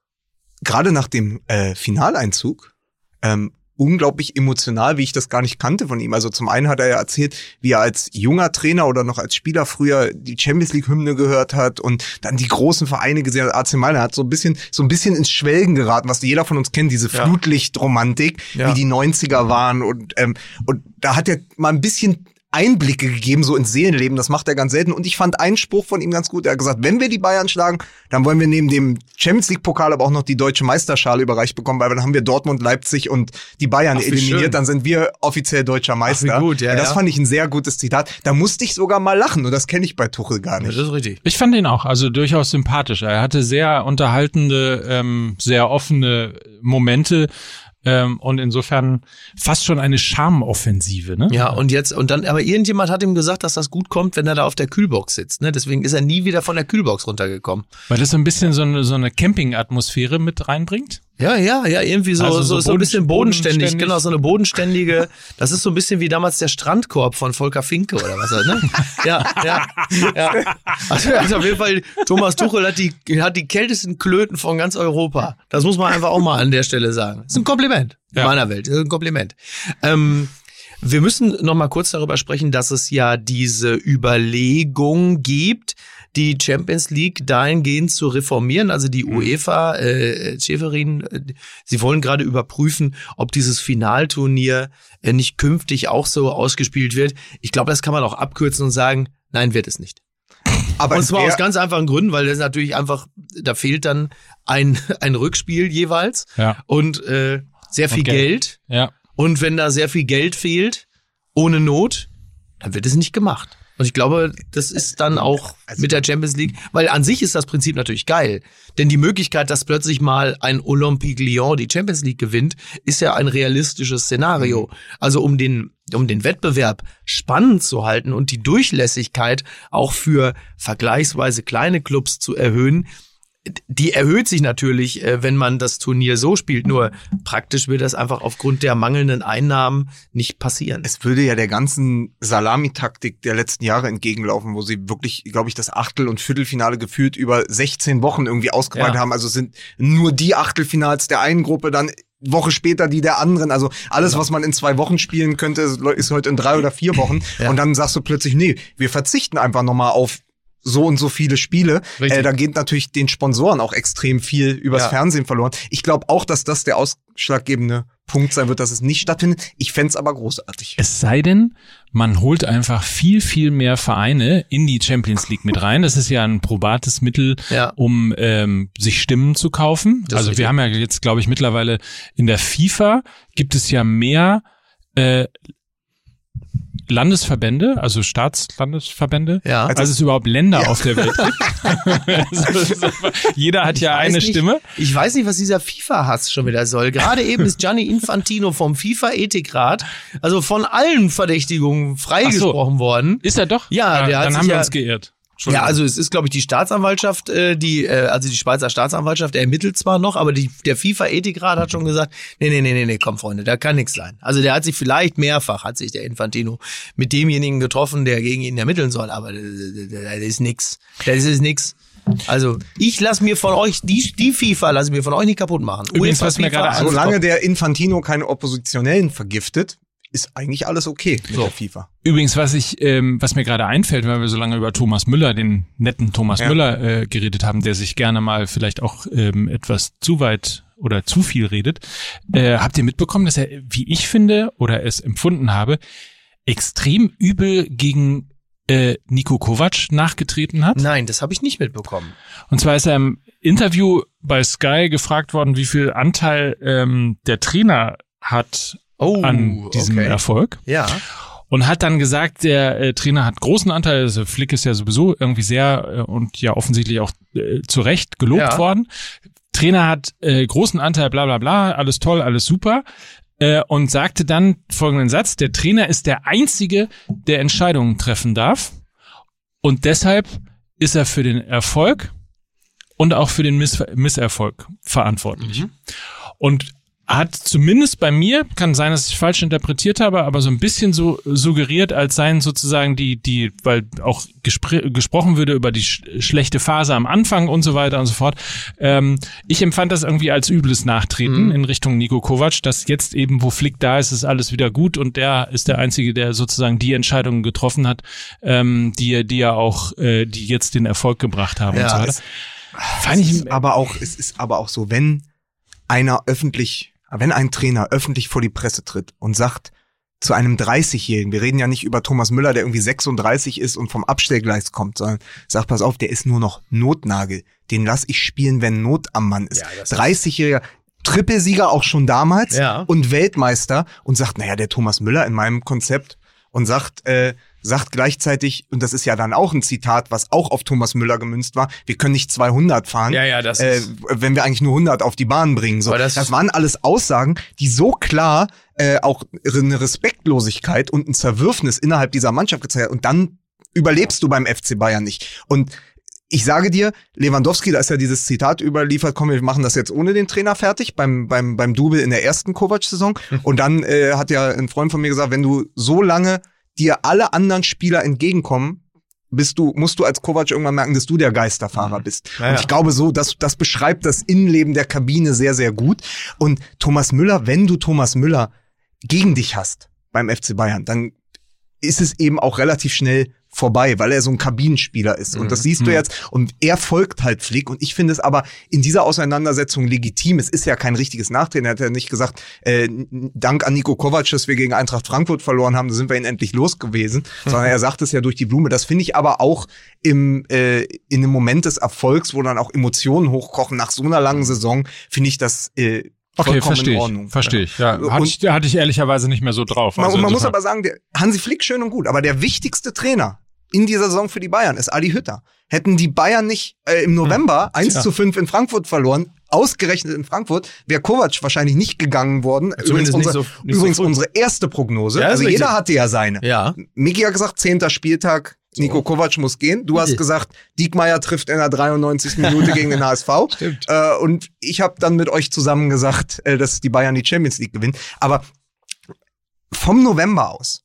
Speaker 3: gerade nach dem äh, Finaleinzug ähm, unglaublich emotional, wie ich das gar nicht kannte von ihm. Also zum einen hat er ja erzählt, wie er als junger Trainer oder noch als Spieler früher die Champions League Hymne gehört hat und dann die großen Vereine gesehen hat. AC Mailand hat so ein bisschen so ein bisschen ins Schwelgen geraten, was jeder von uns kennt, diese. Flutlichtromantik,
Speaker 2: Ja.
Speaker 3: wie die 90er waren und ähm, und da hat er mal ein bisschen Einblicke gegeben, so ins Seelenleben. Das macht er ganz selten. Und ich fand einen Spruch von ihm ganz gut. Er hat gesagt, wenn wir die Bayern schlagen, dann wollen wir neben dem Champions League Pokal aber auch noch die deutsche Meisterschale überreicht bekommen, weil dann haben wir Dortmund, Leipzig und die Bayern
Speaker 2: Ach,
Speaker 3: eliminiert.
Speaker 2: schön.
Speaker 3: Dann sind wir offiziell deutscher Meister.
Speaker 2: gut, ja,
Speaker 3: das
Speaker 2: ja.
Speaker 3: fand ich ein sehr gutes Zitat. Da musste ich sogar mal lachen. Und das kenne ich bei Tuchel gar
Speaker 2: das
Speaker 3: nicht.
Speaker 2: ist richtig.
Speaker 1: Ich fand ihn auch, also durchaus sympathisch. Er hatte sehr unterhaltende, ähm, sehr offene Momente ähm, und insofern fast schon eine Charmoffensive. Ne?
Speaker 2: Ja, und jetzt, und dann, aber irgendjemand hat ihm gesagt, dass das gut kommt, wenn er da auf der Kühlbox sitzt, ne? Deswegen ist er nie wieder von der Kühlbox runtergekommen.
Speaker 1: Weil das so ein bisschen so eine, so eine Camping-Atmosphäre mit reinbringt.
Speaker 2: Ja, ja, ja, irgendwie so,
Speaker 1: Also
Speaker 2: so,
Speaker 1: so
Speaker 2: ein bisschen
Speaker 1: boden-
Speaker 2: bodenständig,
Speaker 1: bodenständig.
Speaker 2: genau, so eine bodenständige, das ist so ein bisschen wie damals der Strandkorb von Volker Finke oder was, ne? Ja, ja, ja. Also, also auf jeden Fall, Thomas Tuchel hat die, hat die kältesten Klöten von ganz Europa. Das muss man einfach auch mal an der Stelle sagen. Das ist ein Kompliment. In
Speaker 1: Ja.
Speaker 2: meiner Welt. Das ist ein Kompliment. Ähm, wir müssen noch mal kurz darüber sprechen, dass es ja diese Überlegung gibt, die Champions League dahingehend zu reformieren. Also die UEFA, äh, Schäferin, äh, sie wollen gerade überprüfen, ob dieses Finalturnier äh, nicht künftig auch so ausgespielt wird. Ich glaube, das kann man auch abkürzen und sagen, nein, wird es nicht.
Speaker 3: Aber
Speaker 2: Und zwar aus ganz einfachen Gründen, weil das natürlich einfach, da fehlt dann ein, ein Rückspiel jeweils
Speaker 1: Ja.
Speaker 2: und äh, sehr viel Geld.
Speaker 1: Geld. Ja.
Speaker 2: Und wenn da sehr viel Geld fehlt, ohne Not, dann wird es nicht gemacht. Und ich glaube, das ist dann auch mit der Champions League, weil an sich ist das Prinzip natürlich geil. Denn die Möglichkeit, dass plötzlich mal ein Olympique Lyon die Champions League gewinnt, ist ja ein realistisches Szenario. Also um den, um den Wettbewerb spannend zu halten und die Durchlässigkeit auch für vergleichsweise kleine Clubs zu erhöhen, die erhöht sich natürlich, äh, wenn man das Turnier so spielt. Nur praktisch wird das einfach aufgrund der mangelnden Einnahmen nicht passieren.
Speaker 3: es würde ja der ganzen Salamitaktik der letzten Jahre entgegenlaufen, wo sie wirklich, glaube ich, das Achtel- und Viertelfinale gefühlt über 16 Wochen irgendwie ausgeweitet
Speaker 2: Ja.
Speaker 3: haben. Also sind nur die Achtelfinals der einen Gruppe, dann Woche später die der anderen. Also alles, was man in zwei Wochen spielen könnte, ist heute in drei oder vier Wochen.
Speaker 2: Ja.
Speaker 3: Und dann sagst du plötzlich, nee, wir verzichten einfach nochmal auf so und so viele Spiele. Äh, da geht natürlich den Sponsoren auch extrem viel übers
Speaker 2: Ja.
Speaker 3: Fernsehen verloren. Ich glaube auch, dass das der ausschlaggebende Punkt sein wird, dass es nicht stattfindet. Ich fänd's aber großartig.
Speaker 1: Es sei denn, man holt einfach viel, viel mehr Vereine in die Champions League mit rein. Das ist ja ein probates Mittel,
Speaker 2: Ja.
Speaker 1: um ähm, sich Stimmen zu kaufen.
Speaker 2: Das
Speaker 1: also wir haben ja jetzt, glaube ich, mittlerweile in der FIFA gibt es ja mehr äh, Landesverbände, also Staatslandesverbände,
Speaker 2: Ja.
Speaker 1: als es überhaupt Länder auf der Welt gibt. Also, so, jeder hat ja
Speaker 2: weiß
Speaker 1: eine
Speaker 2: nicht,
Speaker 1: Stimme.
Speaker 2: Ich weiß nicht, was dieser FIFA-Hass schon wieder soll. Gerade eben ist Gianni Infantino vom FIFA-Ethikrat, also von allen Verdächtigungen freigesprochen worden.
Speaker 1: Ist er doch?
Speaker 2: Ja, der hat
Speaker 1: dann
Speaker 2: sich
Speaker 1: haben wir
Speaker 2: ja-
Speaker 1: uns geirrt.
Speaker 2: Ja, also es ist, glaube ich, die Staatsanwaltschaft, äh, die, äh, also die Schweizer Staatsanwaltschaft ermittelt zwar noch, aber die, der FIFA-Ethikrat hat schon gesagt, nee, nee, nee, nee, nee, komm, Freunde, da kann nichts sein. Also der hat sich vielleicht mehrfach, hat sich der Infantino mit demjenigen getroffen, der gegen ihn ermitteln soll, aber das, ist nix. Das ist nix. Also ich lasse mir von euch, die, die FIFA lasse ich mir von euch nicht kaputt machen.
Speaker 1: Übrigens,
Speaker 2: UEFA,
Speaker 1: was mir gerade
Speaker 3: Solange der Infantino keine Oppositionellen vergiftet, ist eigentlich alles okay mit der FIFA.
Speaker 1: Übrigens, was ich, ähm, was mir gerade einfällt, weil wir so lange über Thomas Müller, den netten Thomas
Speaker 3: Ja.
Speaker 1: Müller, äh, geredet haben, der sich gerne mal vielleicht auch ähm, etwas zu weit oder zu viel redet. Äh, habt ihr mitbekommen, dass er, wie ich finde oder es empfunden habe, extrem übel gegen äh, Nico Kovac nachgetreten hat?
Speaker 2: Nein, das habe ich nicht mitbekommen.
Speaker 1: Und zwar ist er im Interview bei Sky gefragt worden, wie viel Anteil ähm, der Trainer hat
Speaker 2: Oh,
Speaker 1: an diesem
Speaker 2: okay.
Speaker 1: Erfolg.
Speaker 2: Ja.
Speaker 1: Und hat dann gesagt, der äh, Trainer hat großen Anteil, also Flick ist ja sowieso irgendwie sehr äh, und ja offensichtlich auch äh, zu Recht gelobt
Speaker 2: Ja.
Speaker 1: worden. Trainer hat äh, großen Anteil, bla bla bla, alles toll, alles super. Äh, und sagte dann folgenden Satz, der Trainer ist der Einzige, der Entscheidungen treffen darf. Und deshalb ist er für den Erfolg und auch für den Miss Misserfolg verantwortlich. Und hat zumindest bei mir, kann sein, dass ich falsch interpretiert habe, aber so ein bisschen so suggeriert, als seien sozusagen die, die, weil auch gespr gesprochen würde über die sch schlechte Phase am Anfang und so weiter und so fort. Ähm, ich empfand das irgendwie als übles Nachtreten mhm. in Richtung Nico Kovac, dass jetzt eben, wo Flick da ist, ist alles wieder gut und der ist der Einzige, der sozusagen die Entscheidungen getroffen hat, ähm, die, die ja auch, äh, die jetzt den Erfolg gebracht haben
Speaker 3: ja,
Speaker 1: und so weiter.
Speaker 3: Es, Fand ich, aber auch, es ist aber auch so, wenn einer öffentlich wenn ein Trainer öffentlich vor die Presse tritt und sagt zu einem 30-Jährigen, wir reden ja nicht über Thomas Müller, der irgendwie 36 ist und vom Abstellgleis kommt, sondern sagt, pass auf, der ist nur noch Notnagel. Den lass ich spielen, wenn Not am Mann ist. Ja, 30-Jähriger, Trippelsieger auch schon damals ja. und Weltmeister und sagt, naja, der Thomas Müller in meinem Konzept und sagt, äh, sagt gleichzeitig, und das ist ja dann auch ein Zitat, was auch auf Thomas Müller gemünzt war, wir können nicht 200 fahren,
Speaker 2: ja, ja, das
Speaker 3: äh, wenn wir eigentlich nur 100 auf die Bahn bringen. So, das, das waren alles Aussagen, die so klar äh, auch eine Respektlosigkeit und ein Zerwürfnis innerhalb dieser Mannschaft gezeigt haben. Und dann überlebst du beim FC Bayern nicht. Und ich sage dir, Lewandowski, da ist ja dieses Zitat überliefert, komm, wir machen das jetzt ohne den Trainer fertig, beim, beim, beim Double in der ersten Kovac-Saison. Und dann äh, hat ja ein Freund von mir gesagt, wenn du so lange dir alle anderen Spieler entgegenkommen, bist du, musst du als Kovac irgendwann merken, dass du der Geisterfahrer mhm. bist. Ja, und ich glaube so, das, das beschreibt das Innenleben der Kabine sehr, sehr gut. Und Thomas Müller, wenn du Thomas Müller gegen dich hast beim FC Bayern, dann ist es eben auch relativ schnell vorbei, weil er so ein Kabinenspieler ist. Und das mhm. siehst du mhm. jetzt. Und er folgt halt Flick. Und ich finde es aber in dieser Auseinandersetzung legitim. Es ist ja kein richtiges Nachtreten. Er hat ja nicht gesagt, äh, dank an Nico Kovac, dass wir gegen Eintracht Frankfurt verloren haben, da sind wir ihn endlich los gewesen. Sondern er sagt es ja durch die Blume. Das finde ich aber auch im, äh, in einem Moment des Erfolgs, wo dann auch Emotionen hochkochen nach so einer langen Saison, finde ich das äh,
Speaker 1: Okay, verstehe ich. Verstehe ich. Ja, hatte, ich, hatte ich ehrlicherweise nicht mehr so drauf.
Speaker 3: Also man, man muss aber sagen, der Hansi Flick schön und gut, aber der wichtigste Trainer in dieser Saison für die Bayern ist Adi Hütter. Hätten die Bayern nicht äh, im November hm. 1 zu 5 in Frankfurt verloren, ausgerechnet in Frankfurt, wäre Kovac wahrscheinlich nicht gegangen worden. Übrigens, unsere, so, übrigens so unsere erste Prognose. Ja, also jeder hatte ja seine.
Speaker 2: Ja.
Speaker 3: Miki hat gesagt, zehnter Spieltag, Nico so. Kovac muss gehen. Du hast gesagt, Diekmeyer trifft in der 93. Minute gegen den HSV.
Speaker 2: Stimmt.
Speaker 3: Äh, und ich habe dann mit euch zusammen gesagt, äh, dass die Bayern die Champions League gewinnen. Aber vom November aus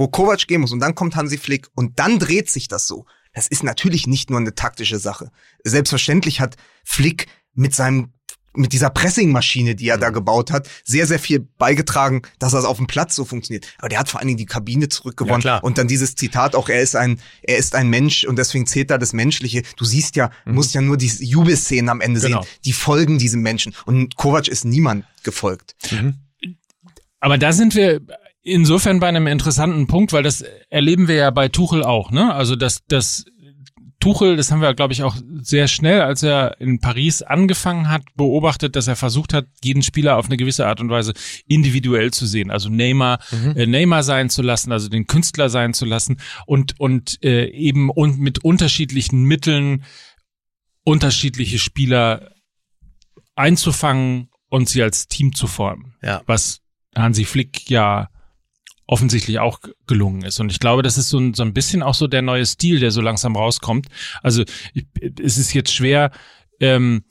Speaker 3: wo Kovac gehen muss und dann kommt Hansi Flick und dann dreht sich das so. Das ist natürlich nicht nur eine taktische Sache. Selbstverständlich hat Flick mit seinem mit dieser Pressingmaschine, die er da mhm. gebaut hat, sehr, sehr viel beigetragen, dass das auf dem Platz so funktioniert. Aber der hat vor allen Dingen die Kabine zurückgewonnen. Ja, und dann dieses Zitat auch, er ist ein, er ist ein Mensch und deswegen zählt da das Menschliche. Du siehst ja, mhm. musst ja nur die Jubelszenen am Ende genau. sehen. Die folgen diesem Menschen. Und Kovac ist niemand gefolgt. Mhm.
Speaker 1: Aber da sind wir insofern bei einem interessanten Punkt, weil das erleben wir ja bei Tuchel auch, ne? Also dass das Tuchel, das haben wir, glaube ich, auch sehr schnell, als er in Paris angefangen hat, beobachtet, dass er versucht hat, jeden Spieler auf eine gewisse Art und Weise individuell zu sehen. Also Neymar, mhm. äh, Neymar sein zu lassen, also den Künstler sein zu lassen und, und äh, eben und mit unterschiedlichen Mitteln unterschiedliche Spieler einzufangen und sie als Team zu formen.
Speaker 2: Ja.
Speaker 1: Was Hansi Flick ja offensichtlich auch gelungen ist. Und ich glaube, das ist so ein, so ein bisschen auch so der neue Stil, der so langsam rauskommt. Also ich, es ist jetzt schwer, ähm,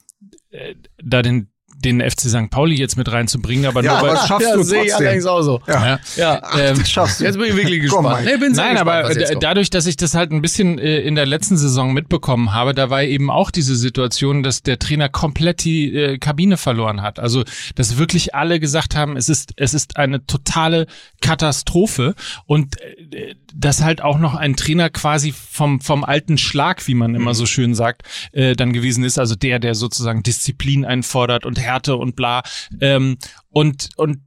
Speaker 1: äh, da den den FC St. Pauli jetzt mit reinzubringen, aber
Speaker 3: ja,
Speaker 1: nur
Speaker 3: weil, das schaffst ja, du sehe ich allerdings
Speaker 2: auch so.
Speaker 3: Ja, ja.
Speaker 2: ja Ach, ähm, das schaffst du. Jetzt bin ich wirklich gespannt.
Speaker 1: Komm, nee, bin Nein, gespannt, aber dadurch, dass ich das halt ein bisschen äh, in der letzten Saison mitbekommen habe, da war eben auch diese Situation, dass der Trainer komplett die äh, Kabine verloren hat. Also, dass wirklich alle gesagt haben, es ist es ist eine totale Katastrophe und äh, dass halt auch noch ein Trainer quasi vom vom alten Schlag, wie man immer mhm. so schön sagt, äh, dann gewesen ist, also der, der sozusagen Disziplin einfordert und Härte und bla. Ähm, und, und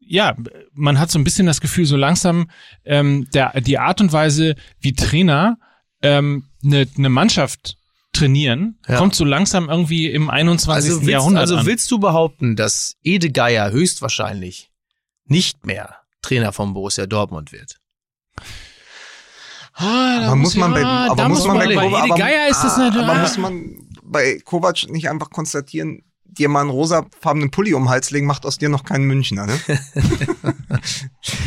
Speaker 1: ja, man hat so ein bisschen das Gefühl, so langsam ähm, der, die Art und Weise, wie Trainer ähm, eine, eine Mannschaft trainieren, ja. kommt so langsam irgendwie im 21.
Speaker 2: Also willst,
Speaker 1: Jahrhundert.
Speaker 2: Also
Speaker 1: an.
Speaker 2: willst du behaupten, dass Ede Geier höchstwahrscheinlich nicht mehr Trainer von Borussia Dortmund wird?
Speaker 3: Ah, aber muss man bei, aber muss man bei, bei
Speaker 1: Ede Geier ist das
Speaker 3: natürlich. Aber muss man bei Kovac nicht einfach konstatieren, dir mal einen rosafarbenen Pulli um den Hals legen, macht aus dir noch keinen Münchner, ne?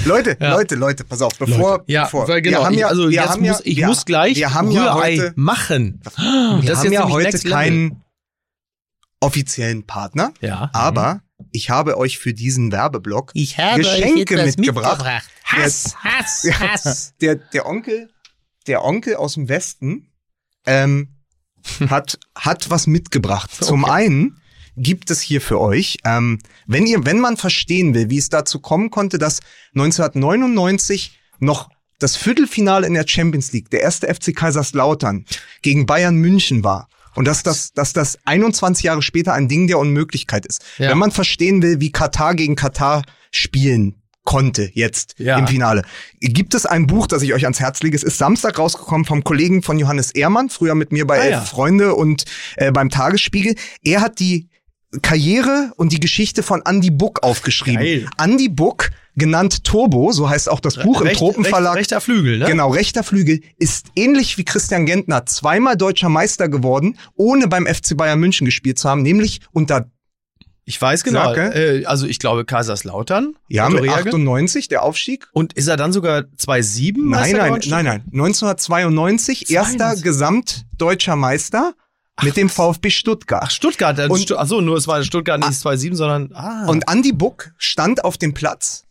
Speaker 3: Leute, ja. Leute, Leute, pass auf, bevor,
Speaker 2: Leute. ja,
Speaker 3: bevor
Speaker 2: weil genau, wir haben ja, also wir haben muss, ja, ich wir, muss gleich
Speaker 3: wir haben ja heute,
Speaker 2: machen.
Speaker 3: Wir das haben ja heute keinen offiziellen Partner,
Speaker 2: ja.
Speaker 3: aber ich habe euch für diesen Werbeblock Geschenke mitgebracht.
Speaker 2: mitgebracht.
Speaker 3: Hass,
Speaker 2: Hass,
Speaker 3: Ja,
Speaker 2: Hass.
Speaker 3: Der, der Onkel, der Onkel aus dem Westen, ähm, hat, hat was mitgebracht. Zum einen gibt es hier für euch, ähm, wenn ihr, wenn man verstehen will, wie es dazu kommen konnte, dass 1999 noch das Viertelfinale in der Champions League, der erste FC Kaiserslautern gegen Bayern München war. Und dass das, dass das 21 Jahre später ein Ding der Unmöglichkeit ist.
Speaker 2: Ja.
Speaker 3: Wenn man verstehen will, wie Katar gegen Katar spielen konnte jetzt
Speaker 2: Ja.
Speaker 3: im Finale. Gibt es ein Buch, das ich euch ans Herz lege? Es ist Samstag rausgekommen vom Kollegen von Johannes Ehrmann, früher mit mir bei
Speaker 2: Ah,
Speaker 3: Elf
Speaker 2: ja.
Speaker 3: Freunde und äh, beim Tagesspiegel. Er hat die Karriere und die Geschichte von Andy Buck aufgeschrieben.
Speaker 2: Geil.
Speaker 3: Andy Buck, genannt Turbo, so heißt auch das Buch im
Speaker 2: Recht-
Speaker 3: Tropenverlag.
Speaker 2: Recht, rechter Flügel, ne?
Speaker 3: Genau, rechter Flügel ist ähnlich wie Christian Gentner zweimal deutscher Meister geworden, ohne beim FC Bayern München gespielt zu haben, nämlich unter
Speaker 2: Ich weiß genau. Äh, also ich glaube Kaiserslautern.
Speaker 3: ja, mit
Speaker 2: Rehagel.
Speaker 3: 98 der Aufstieg.
Speaker 2: Und ist er dann sogar 2-7?
Speaker 3: Nein, nein,
Speaker 2: geworden?
Speaker 3: nein, nein. 1992 erster
Speaker 2: 92.
Speaker 3: gesamtdeutscher Meister mit dem VfB Stuttgart.
Speaker 2: Ach, Stuttgart.
Speaker 3: Und-
Speaker 2: Stu Ach so, nur es war Stuttgart nicht 2-7, sondern ah.
Speaker 3: Und Andy Buck stand auf dem Platz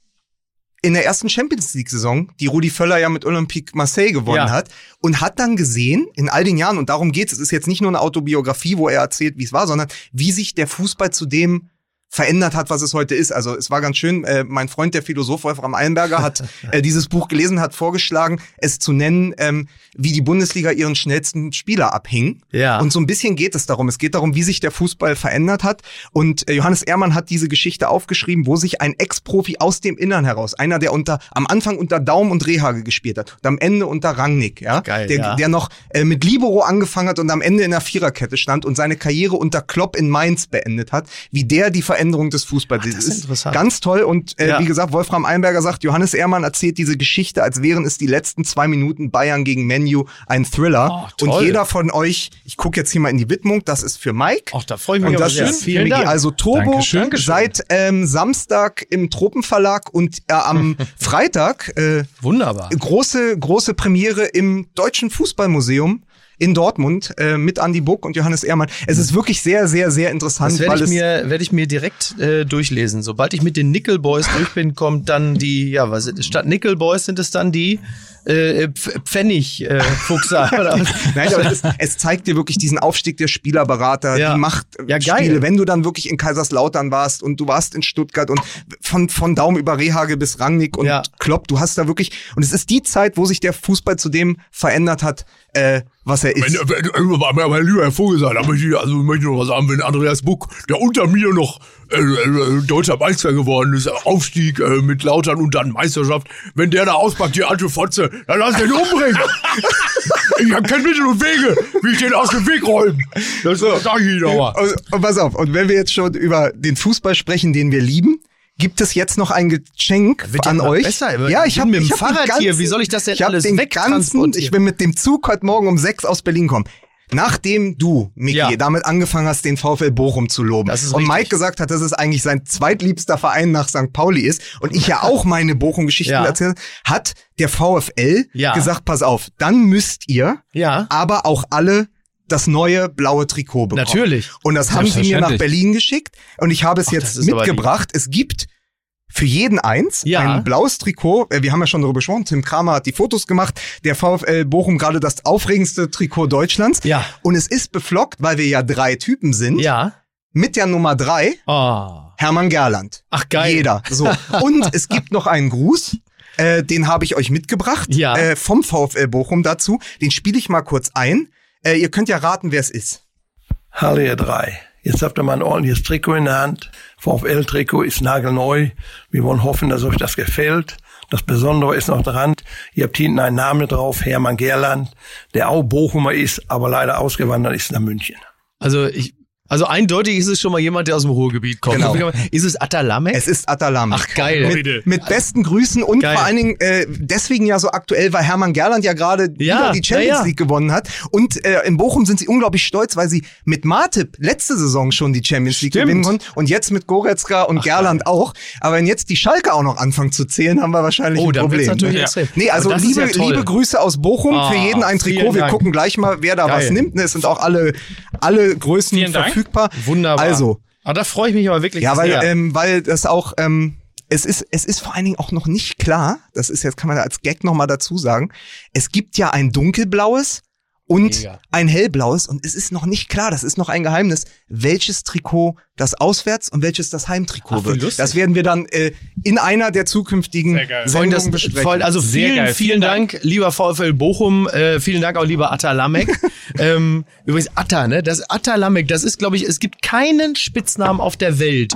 Speaker 3: in der ersten Champions League Saison, die Rudi Völler ja mit Olympique Marseille gewonnen
Speaker 2: Ja.
Speaker 3: hat und hat dann gesehen in all den Jahren und darum geht's, es ist jetzt nicht nur eine Autobiografie, wo er erzählt, wie es war, sondern wie sich der Fußball zu dem verändert hat, was es heute ist. Also es war ganz schön, äh, mein Freund, der Philosoph Wolfram Eilenberger, hat äh, dieses Buch gelesen, hat vorgeschlagen, es zu nennen, ähm, wie die Bundesliga ihren schnellsten Spieler abhing.
Speaker 2: Ja.
Speaker 3: Und so ein bisschen geht es darum. Es geht darum, wie sich der Fußball verändert hat. Und äh, Johannes Ehrmann hat diese Geschichte aufgeschrieben, wo sich ein Ex-Profi aus dem Innern heraus, einer, der unter am Anfang unter Daum und Rehage gespielt hat und am Ende unter Rangnick, ja,
Speaker 2: Geil,
Speaker 3: der,
Speaker 2: ja.
Speaker 3: der noch äh, mit Libero angefangen hat und am Ende in der Viererkette stand und seine Karriere unter Klopp in Mainz beendet hat, wie der die Veränderung des Fußballs
Speaker 2: das ist interessant.
Speaker 3: Ganz toll. Und äh,
Speaker 2: Ja.
Speaker 3: wie gesagt, Wolfram Einberger sagt, Johannes Ehrmann erzählt diese Geschichte, als wären es die letzten zwei Minuten Bayern gegen Menu ein Thriller.
Speaker 2: Oh,
Speaker 3: und jeder von euch, ich gucke jetzt hier mal in die Widmung, das ist für Mike.
Speaker 2: Ach, da freue ich mich
Speaker 3: Und das
Speaker 2: sehr.
Speaker 3: ist
Speaker 2: Vielen
Speaker 3: Migi.
Speaker 2: Dank.
Speaker 3: Also Turbo
Speaker 1: Dankeschön. Dankeschön.
Speaker 3: seit ähm, Samstag im Tropenverlag und äh, am Freitag äh,
Speaker 2: Wunderbar.
Speaker 3: große große Premiere im Deutschen Fußballmuseum in Dortmund äh, mit Andy Buck und Johannes Ehrmann. Es ist wirklich sehr sehr sehr interessant,
Speaker 2: Das werde ich mir, werde ich mir direkt äh, durchlesen. Sobald ich mit den Nickel Boys durch bin, kommt dann die, ja, was ist, statt Nickel Boys sind es dann die äh, Pf- Pfennig äh, Fuchser. oder was?
Speaker 3: Nein, aber es, es zeigt dir wirklich diesen Aufstieg der Spielerberater,
Speaker 2: Ja.
Speaker 3: die Macht
Speaker 2: Ja, geil.
Speaker 3: Spiele. Wenn du dann wirklich in Kaiserslautern warst und du warst in Stuttgart und von, von Daum über Rehage bis Rangnick und
Speaker 2: Ja.
Speaker 3: Klopp, du hast da wirklich, und es ist die Zeit, wo sich der Fußball zu dem verändert hat, äh, was er ist.
Speaker 4: Wenn, wenn, wenn, mein lieber Herr Vogelsang, da möchte ich, also möchte ich noch was sagen, wenn Andreas Buck, der unter mir noch äh, äh, deutscher Meister geworden ist, Aufstieg äh, mit Lautern und dann Meisterschaft, wenn der da auspackt, die alte Fotze, dann lass den umbringen. ich hab kein Mittel und Wege, wie ich den aus dem Weg räumen. Das sag ich Ihnen aber.
Speaker 3: Und, und pass auf, und wenn wir jetzt schon über den Fußball sprechen, den wir lieben, gibt es jetzt noch ein Geschenk an euch.
Speaker 2: besser.
Speaker 3: Ja,
Speaker 2: Ich
Speaker 3: habe
Speaker 2: mit dem Fahrrad hier. Wie soll ich das denn
Speaker 3: ich hab
Speaker 2: alles
Speaker 3: den ganzen? Ich bin mit dem Zug heute Morgen um sechs aus Berlin gekommen. Nachdem du, Miki,
Speaker 2: Ja.
Speaker 3: damit angefangen hast, den VfL Bochum zu loben
Speaker 2: Das ist
Speaker 3: und
Speaker 2: richtig.
Speaker 3: Mike gesagt hat, dass es eigentlich sein zweitliebster Verein nach St. Pauli ist und ich ja auch meine Bochum-Geschichten
Speaker 2: Ja.
Speaker 3: erzählt, hat der VfL
Speaker 2: Ja.
Speaker 3: gesagt, pass auf, dann müsst ihr
Speaker 2: Ja.
Speaker 3: aber auch alle das neue blaue Trikot bekommen.
Speaker 2: Natürlich.
Speaker 3: Und das haben sie mir nach. Berlin geschickt und ich habe es
Speaker 2: Ach,
Speaker 3: jetzt mitgebracht. Es gibt für jeden eins
Speaker 2: Ja.
Speaker 3: ein blaues Trikot. Äh, Wir haben ja schon darüber gesprochen. Tim Kramer hat die Fotos gemacht. Der VfL Bochum gerade das aufregendste Trikot Deutschlands.
Speaker 2: Ja.
Speaker 3: Und es ist beflockt, weil wir ja drei Typen sind.
Speaker 2: Ja.
Speaker 3: Mit der Nummer drei
Speaker 2: Oh.
Speaker 3: Hermann Gerland.
Speaker 2: Ach, geil.
Speaker 3: Jeder. So. Und es gibt noch einen Gruß. Äh, den habe ich euch mitgebracht.
Speaker 2: Ja.
Speaker 3: Äh, vom VfL Bochum dazu. Den spiele ich mal kurz ein. Äh, ihr könnt ja raten, wer es ist.
Speaker 5: Hallo ihr drei. Jetzt habt ihr mal ein ordentliches Trikot in der Hand. VfL-Trikot ist nagelneu. Wir wollen hoffen, dass euch das gefällt. Das Besondere ist noch dran, ihr habt hinten einen Namen drauf, Hermann Gerland, der auch Bochumer ist, aber leider ausgewandert ist nach München.
Speaker 2: Also ich, also eindeutig ist es schon mal jemand, der aus dem Ruhrgebiet kommt.
Speaker 3: Genau.
Speaker 2: Ist es Atalamek?
Speaker 3: Es ist Atalam.
Speaker 2: Ach, geil.
Speaker 3: Mit, mit besten Grüßen und
Speaker 2: Geil.
Speaker 3: vor allen Dingen äh, deswegen ja so aktuell, weil Hermann Gerland ja gerade
Speaker 2: Ja,
Speaker 3: die Champions
Speaker 2: ja, ja.
Speaker 3: League gewonnen hat. Und äh, in Bochum sind sie unglaublich stolz, weil sie mit Martip letzte Saison schon die Champions League
Speaker 2: Stimmt.
Speaker 3: gewinnen konnten und jetzt mit Goretzka und Gerland auch. Aber wenn jetzt die Schalke auch noch anfangen zu zählen, haben wir wahrscheinlich
Speaker 2: Oh,
Speaker 3: ein Problem.
Speaker 2: natürlich extrem.
Speaker 3: Nee, also
Speaker 2: Aber das ist
Speaker 3: liebe,
Speaker 2: ja
Speaker 3: liebe Grüße aus Bochum.
Speaker 2: Ah,
Speaker 3: Für jeden ein Trikot. Wir
Speaker 2: Dank.
Speaker 3: gucken gleich mal, wer da
Speaker 2: Geil.
Speaker 3: was nimmt. Ne, Es sind auch alle, alle Größen
Speaker 6: Vielen Dank.
Speaker 3: Verfügbar.
Speaker 2: Wunderbar.
Speaker 3: Also,
Speaker 2: Ah, da freue ich mich aber wirklich
Speaker 3: Ja, weil,
Speaker 2: sehr.
Speaker 3: ähm, weil das auch, ähm, es ist, es ist vor allen Dingen auch noch nicht klar, das ist jetzt, kann man als Gag nochmal dazu sagen, es gibt ja ein dunkelblaues und
Speaker 2: Mega.
Speaker 3: ein hellblaues und es ist noch nicht klar, das ist noch ein Geheimnis, welches Trikot das Auswärts- und welches das Heimtrikot
Speaker 2: Ach,
Speaker 3: wird.
Speaker 2: lustig.
Speaker 3: Das werden wir dann äh, in einer der zukünftigen
Speaker 6: Sehr geil.
Speaker 2: Voll, das,
Speaker 3: Sendungen besprechen.
Speaker 2: voll, also
Speaker 6: Sehr
Speaker 2: vielen,
Speaker 6: geil.
Speaker 2: vielen
Speaker 6: Vielen
Speaker 2: Dank, lieber VfL Bochum, äh, vielen Dank auch lieber Atta Lamek. ähm, übrigens Atta, ne? Das Atta Lamek, das ist, glaube ich, es gibt keinen Spitznamen auf der Welt,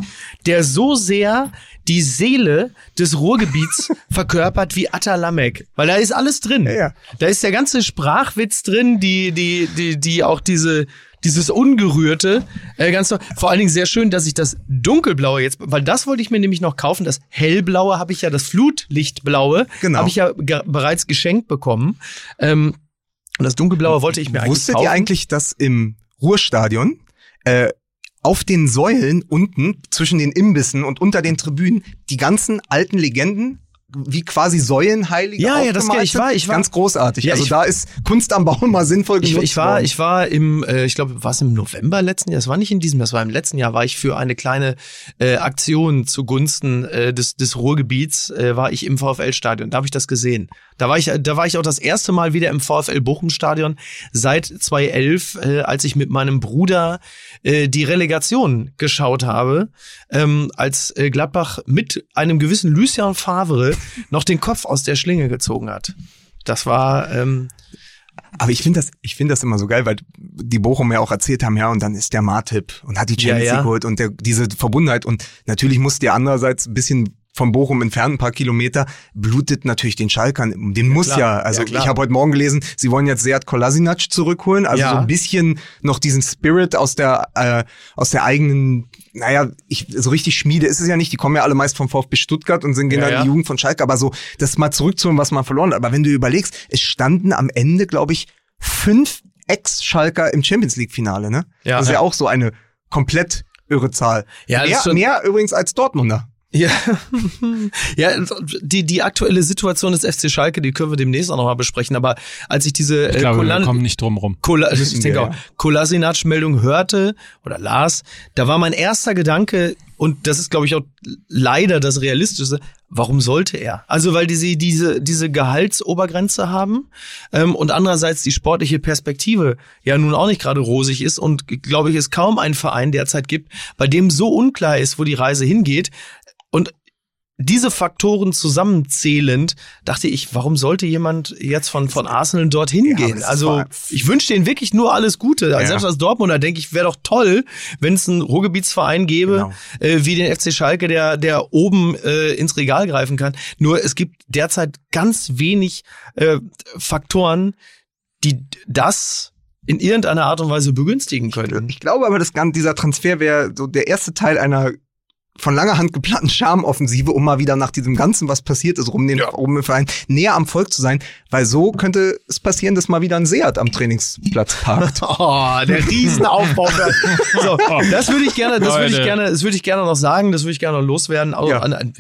Speaker 2: der so sehr die Seele des Ruhrgebiets verkörpert wie Atta Lamek. Weil da ist alles drin.
Speaker 3: Ja, ja.
Speaker 2: Da ist der ganze Sprachwitz drin, die, die, die, die auch diese, dieses Ungerührte, äh, ganz toll. Vor allen Dingen sehr schön, dass ich das Dunkelblaue jetzt, weil das wollte ich mir nämlich noch kaufen. Das Hellblaue habe ich ja, das Flutlichtblaue
Speaker 3: Genau.
Speaker 2: habe ich ja ge bereits geschenkt bekommen. Ähm, und das Dunkelblaue wollte ich mir eigentlich
Speaker 3: Wusstet
Speaker 2: kaufen.
Speaker 3: ihr eigentlich, dass im Ruhrstadion äh, auf den Säulen unten zwischen den Imbissen und unter den Tribünen die ganzen alten Legenden wie quasi Säulenheilige
Speaker 2: Ja, ja, das- ich war- ich war-
Speaker 3: ganz großartig.
Speaker 2: Ja,
Speaker 3: also
Speaker 2: ich-
Speaker 3: da ist Kunst am Baum mal sinnvoll
Speaker 2: Ich,
Speaker 3: genutzt
Speaker 2: ich war,
Speaker 3: worden.
Speaker 2: ich war im, äh, ich glaube, war es im November letzten Jahr? Das war nicht in diesem, das war im letzten Jahr. War ich für eine kleine äh, Aktion zugunsten äh, des des Ruhrgebiets äh, war ich im VfL-Stadion. Da habe ich das gesehen. Da war ich, da war ich auch das erste Mal wieder im VfL Bochum-Stadion seit 2011, äh, als ich mit meinem Bruder äh, die Relegation geschaut habe, ähm, als äh, Gladbach mit einem gewissen Lucien Favre noch den Kopf aus der Schlinge gezogen hat. Das war ähm,
Speaker 3: Aber ich finde das, ich finde das immer so geil, weil die Bochum ja auch erzählt haben, ja, und dann ist der Martip und hat die
Speaker 2: Ja,
Speaker 3: Champions
Speaker 2: ja.
Speaker 3: League geholt und der, diese Verbundenheit und natürlich muss der andererseits ein bisschen von Bochum entfernt, ein paar Kilometer, blutet natürlich den Schalkern. Den muss
Speaker 2: klar.
Speaker 3: ja, also
Speaker 2: Ja,
Speaker 3: ich habe heute Morgen gelesen, sie wollen jetzt Seat Kolasinac zurückholen, also
Speaker 2: Ja.
Speaker 3: so ein bisschen noch diesen Spirit aus der, äh, aus der eigenen, naja, ich, so richtig Schmiede ist es ja nicht, die kommen ja alle meist vom VfB Stuttgart und sind gehen
Speaker 2: Ja,
Speaker 3: dann
Speaker 2: ja.
Speaker 3: die Jugend von Schalke, aber so, das mal zurückzuholen, was man verloren hat. Aber wenn du überlegst, es standen am Ende, glaube ich, fünf Ex-Schalker im Champions League-Finale, ne?
Speaker 2: Ja.
Speaker 3: das ist ja
Speaker 2: Ja.
Speaker 3: auch so eine komplett irre Zahl.
Speaker 2: Ja,
Speaker 3: mehr, mehr übrigens als Dortmunder.
Speaker 2: Ja, ja die, die aktuelle Situation des FC Schalke, die können wir demnächst auch nochmal besprechen. Aber als ich diese
Speaker 1: Ich
Speaker 2: äh,
Speaker 1: glaube, wir
Speaker 2: Kolan-
Speaker 1: kommen nicht drum rum.
Speaker 2: Kola ich denke
Speaker 3: wir,
Speaker 2: auch,
Speaker 3: ja.
Speaker 2: Kolasinac-Meldung hörte oder las, da war mein erster Gedanke, und das ist, glaube ich, auch leider das Realistische, warum sollte er? Also, weil die sie diese, diese Gehaltsobergrenze haben ähm, und andererseits die sportliche Perspektive ja nun auch nicht gerade rosig ist und, glaube ich, es kaum einen Verein derzeit gibt, bei dem so unklar ist, wo die Reise hingeht. Diese Faktoren zusammenzählend, dachte ich, warum sollte jemand jetzt von, von Arsenal dorthin gehen? Also, ich wünsche denen wirklich nur alles Gute.
Speaker 3: Ja.
Speaker 2: Selbst als Dortmunder denke ich, wäre doch toll, wenn es einen Ruhrgebietsverein gäbe,
Speaker 3: Genau.
Speaker 2: äh, wie den FC Schalke, der, der oben äh, ins Regal greifen kann. Nur es gibt derzeit ganz wenig äh, Faktoren, die das in irgendeiner Art und Weise begünstigen können.
Speaker 3: Ich glaube aber, das, Gan- dieser Transfer wäre so der erste Teil einer von langer Hand geplanten Charmoffensive, um mal wieder nach diesem Ganzen, was passiert ist, rum den rum im Verein, näher am Volk zu sein, weil so könnte es passieren, dass mal wieder ein Seat am Trainingsplatz parkt.
Speaker 2: Oh, der Riesenaufbau. so, das würde ich gerne, das würde ich gerne, das würde ich gerne noch sagen, das würde ich gerne noch loswerden. Auch
Speaker 3: Ja.
Speaker 2: an, an,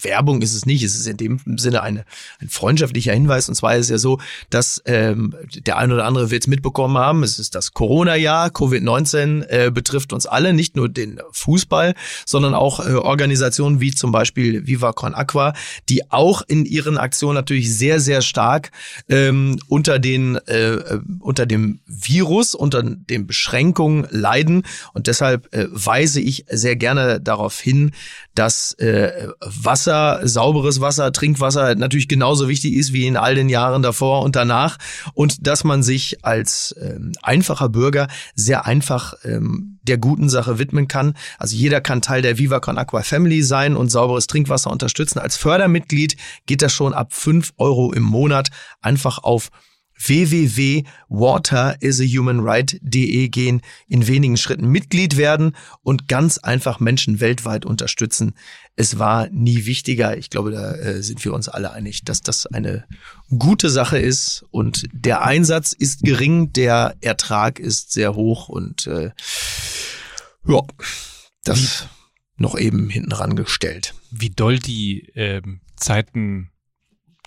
Speaker 2: Werbung ist es nicht, es ist in dem Sinne eine, ein freundschaftlicher Hinweis. Und zwar ist es ja so, dass ähm, der ein oder andere wird es mitbekommen haben. Es ist das Corona-Jahr, Covid-19 äh, betrifft uns alle, nicht nur den Fußball, sondern auch äh, Organisationen wie zum Beispiel Viva Con Aqua, die auch in ihren Aktionen natürlich sehr, sehr stark ähm, unter den äh, äh, unter dem Virus, unter den Beschränkungen leiden. Und deshalb äh, weise ich sehr gerne darauf hin, dass äh, Wasser, sauberes Wasser, Trinkwasser natürlich genauso wichtig ist wie in all den Jahren davor und danach. Und dass man sich als ähm, einfacher Bürger sehr einfach ähm, der guten Sache widmen kann. Also jeder kann Teil der Viva Con Aqua Family sein und sauberes Trinkwasser unterstützen. Als Fördermitglied geht das schon ab 5 Euro im Monat einfach auf www.waterisahumanright.de gehen, in wenigen Schritten Mitglied werden und ganz einfach Menschen weltweit unterstützen. Es war nie wichtiger. Ich glaube, da äh, sind wir uns alle einig, dass das eine gute Sache ist und der Einsatz ist gering, der Ertrag ist sehr hoch und äh, ja, das noch eben hinten rangestellt.
Speaker 1: Wie doll die ähm, Zeiten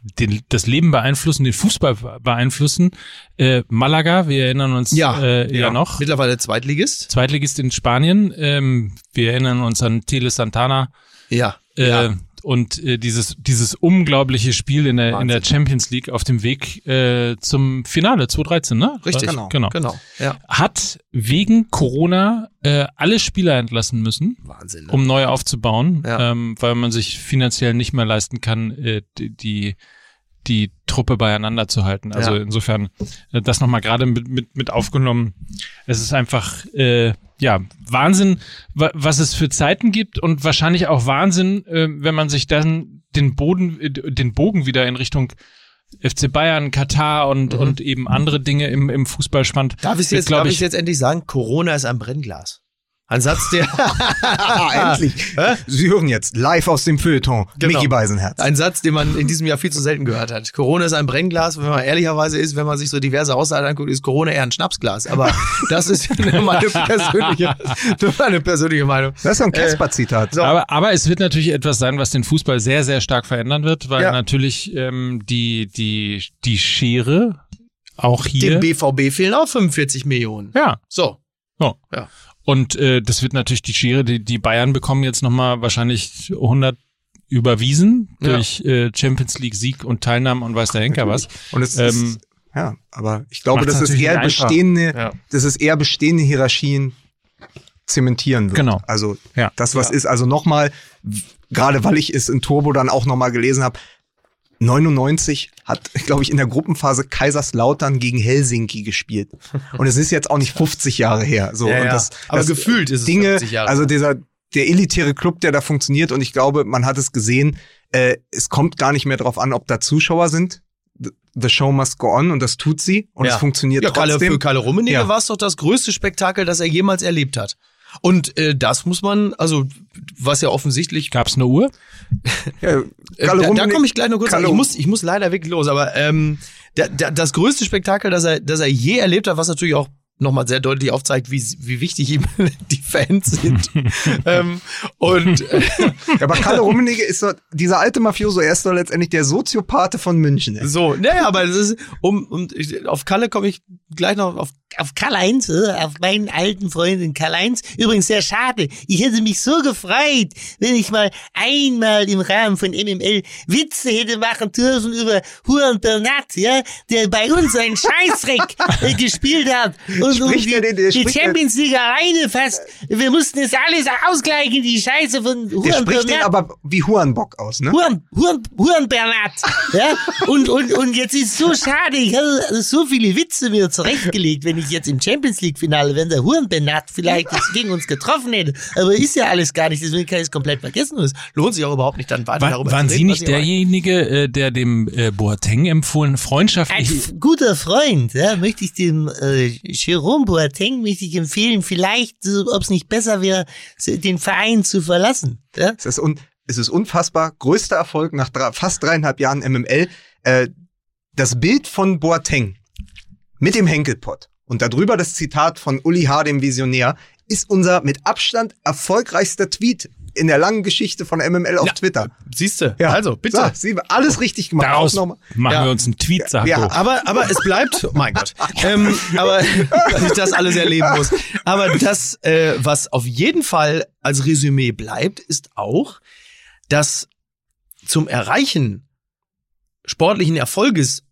Speaker 1: den, das Leben beeinflussen, den Fußball beeinflussen. Äh, Malaga, wir erinnern uns
Speaker 2: Ja,
Speaker 1: äh, ja, noch.
Speaker 2: Mittlerweile Zweitligist.
Speaker 1: Zweitligist in Spanien. Ähm, wir erinnern uns an Tele Santana.
Speaker 2: Ja.
Speaker 1: Äh,
Speaker 2: ja.
Speaker 1: Und äh, dieses, dieses unglaubliche Spiel in der, in der Champions League auf dem Weg äh, zum Finale 2013, ne?
Speaker 2: Richtig.
Speaker 1: Genau. genau.
Speaker 2: Genau. Ja.
Speaker 1: Hat wegen Corona äh, alle Spieler entlassen müssen,
Speaker 2: Wahnsinn. Ne?
Speaker 1: um neu aufzubauen,
Speaker 2: Ja.
Speaker 1: ähm, weil man sich finanziell nicht mehr leisten kann, äh, die, die die Truppe beieinander zu halten. Also
Speaker 2: Ja.
Speaker 1: insofern äh, das nochmal gerade mit, mit, mit aufgenommen. Es ist einfach äh, ja Wahnsinn, wa was es für Zeiten gibt und wahrscheinlich auch Wahnsinn, äh, wenn man sich dann den Boden, äh, den Bogen wieder in Richtung FC Bayern, Katar und, und eben andere Dinge im, im Fußball spannt.
Speaker 2: Darf ich jetzt,
Speaker 1: glaub
Speaker 2: darf ich jetzt endlich sagen? Corona ist ein Brennglas. Ein Satz, der,
Speaker 3: endlich. Sie hören jetzt live aus dem Feuilleton
Speaker 2: Genau.
Speaker 3: Mickey Beisenherz.
Speaker 2: ein Satz, den man in diesem Jahr viel zu selten gehört hat. Corona ist ein Brennglas. Wenn man ehrlicherweise ist, wenn man sich so diverse Aussagen anguckt, ist Corona eher ein Schnapsglas. Aber das ist meine persönliche, meine persönliche Meinung.
Speaker 3: Das ist so ein Casper-Zitat.
Speaker 2: so.
Speaker 1: Aber, aber es wird natürlich etwas sein, was den Fußball sehr, sehr stark verändern wird, weil
Speaker 2: Ja.
Speaker 1: natürlich ähm, die, die, die Schere auch hier.
Speaker 2: Dem BVB fehlen auch 45 Millionen.
Speaker 1: ja,
Speaker 2: So.
Speaker 1: Oh.
Speaker 2: Ja.
Speaker 1: Und äh, das wird natürlich die Schere, die, die Bayern bekommen jetzt nochmal wahrscheinlich 100 überwiesen
Speaker 2: Ja.
Speaker 1: durch äh, Champions League Sieg und Teilnahme und weiß der Henker was.
Speaker 3: Und es
Speaker 1: Ähm,
Speaker 3: ist, ja, aber ich glaube,
Speaker 1: macht's
Speaker 3: das ist
Speaker 1: natürlich
Speaker 3: eher bestehende,
Speaker 2: Ja.
Speaker 3: das ist eher bestehende Hierarchien zementieren wird.
Speaker 1: Genau.
Speaker 3: Also
Speaker 1: Ja.
Speaker 3: das, was ist, also nochmal, gerade weil ich es in Turbo dann auch nochmal gelesen habe, 99 hat, glaube ich, in der Gruppenphase Kaiserslautern gegen Helsinki gespielt. Und es ist jetzt auch nicht 50 Jahre her. So,
Speaker 2: Ja,
Speaker 3: und
Speaker 2: ja.
Speaker 3: das,
Speaker 2: Aber
Speaker 3: das
Speaker 2: gefühlt ist es
Speaker 3: Dinge,
Speaker 2: 50 Jahre.
Speaker 3: also dieser, der elitäre Club, der da funktioniert, und ich glaube, man hat es gesehen, äh, es kommt gar nicht mehr drauf an, ob da Zuschauer sind. The- show must go on und das tut sie und
Speaker 2: Ja.
Speaker 3: es funktioniert
Speaker 2: Ja, Kalle,
Speaker 3: trotzdem.
Speaker 2: für Kalle Rummenigge
Speaker 3: Ja.
Speaker 2: war es doch das größte Spektakel, das er jemals erlebt hat. Und äh, das muss man, also was ja offensichtlich
Speaker 1: Gab's eine Uhr?
Speaker 3: Ja,
Speaker 2: Äh,
Speaker 3: Kalle
Speaker 2: da, da komme ich gleich noch kurz an.
Speaker 3: Kalle-
Speaker 2: Ich muss, ich muss leider wirklich los, aber ähm, da, da, das größte Spektakel, das er, das er je erlebt hat, was natürlich auch nochmal sehr deutlich aufzeigt, wie, wie wichtig ihm die Fans sind. ähm, und äh,
Speaker 3: Ja, aber Kalle Rummenigge ist so, dieser alte Mafioso, er ist doch letztendlich der Soziopathe von München. ey.
Speaker 2: so, naja, aber das ist, um, um ich, auf Kalle komme ich gleich noch auf
Speaker 7: auf Karl-Heinz, äh, auf meinen alten Freundin Karl-Heinz. Übrigens sehr schade. Ich hätte mich so gefreut, wenn ich mal einmal im Rahmen von MML Witze hätte machen dürfen über Huan Bernat, ja, der bei uns einen Scheißdreck äh, gespielt hat. Und
Speaker 3: Spricht
Speaker 7: die,
Speaker 3: den- der
Speaker 7: die
Speaker 3: spricht
Speaker 7: Champions League alleine fast. Wir mussten es alles ausgleichen, die Scheiße von
Speaker 3: Der
Speaker 7: Huan
Speaker 3: spricht den
Speaker 7: Bernat.
Speaker 3: aber wie Hurenbock aus, ne?
Speaker 7: Huren, Huren, Huren Bernat. Ja? Und, und, und jetzt ist so schade, ich habe so viele Witze mir zurechtgelegt, wenn ich jetzt im Champions League Finale, wenn der Huren Bernat vielleicht gegen uns getroffen hätte. Aber ist ja alles gar nicht, deswegen kann ich es komplett vergessen. Es lohnt sich auch überhaupt nicht, dann weiter
Speaker 1: War,
Speaker 2: darüber
Speaker 1: waren
Speaker 2: zu
Speaker 1: Sie
Speaker 2: reden,
Speaker 1: nicht
Speaker 2: ihr wollt.
Speaker 1: derjenige, äh, der dem äh, Boateng empfohlen,
Speaker 7: Ein
Speaker 1: freundschaftlich
Speaker 7: f- guter Freund, ja, möchte ich dem äh, Jerome Boateng möchte ich empfehlen, vielleicht, ob es nicht besser wäre, den Verein zu verlassen. Ja?
Speaker 3: Es ist, un, es ist unfassbar. Größter Erfolg nach fast dreieinhalb Jahren MML. Äh, das Bild von Boateng mit dem Henkelpott und darüber das Zitat von Uli H., dem Visionär, ist unser mit Abstand erfolgreichster Tweet in der langen Geschichte von MML auf Twitter.
Speaker 2: Siehst du? Also, bitte.
Speaker 3: So, Sie alles richtig gemacht.
Speaker 1: daraus machen
Speaker 2: Ja.
Speaker 1: wir uns einen Tweet, sagt
Speaker 3: Ja,
Speaker 1: ja,
Speaker 2: Aber, aber es bleibt, oh mein Gott, ähm, aber dass ich das alles erleben muss. Aber das, äh, was auf jeden Fall als Resümee bleibt, ist auch, dass zum Erreichen sportlichen Erfolges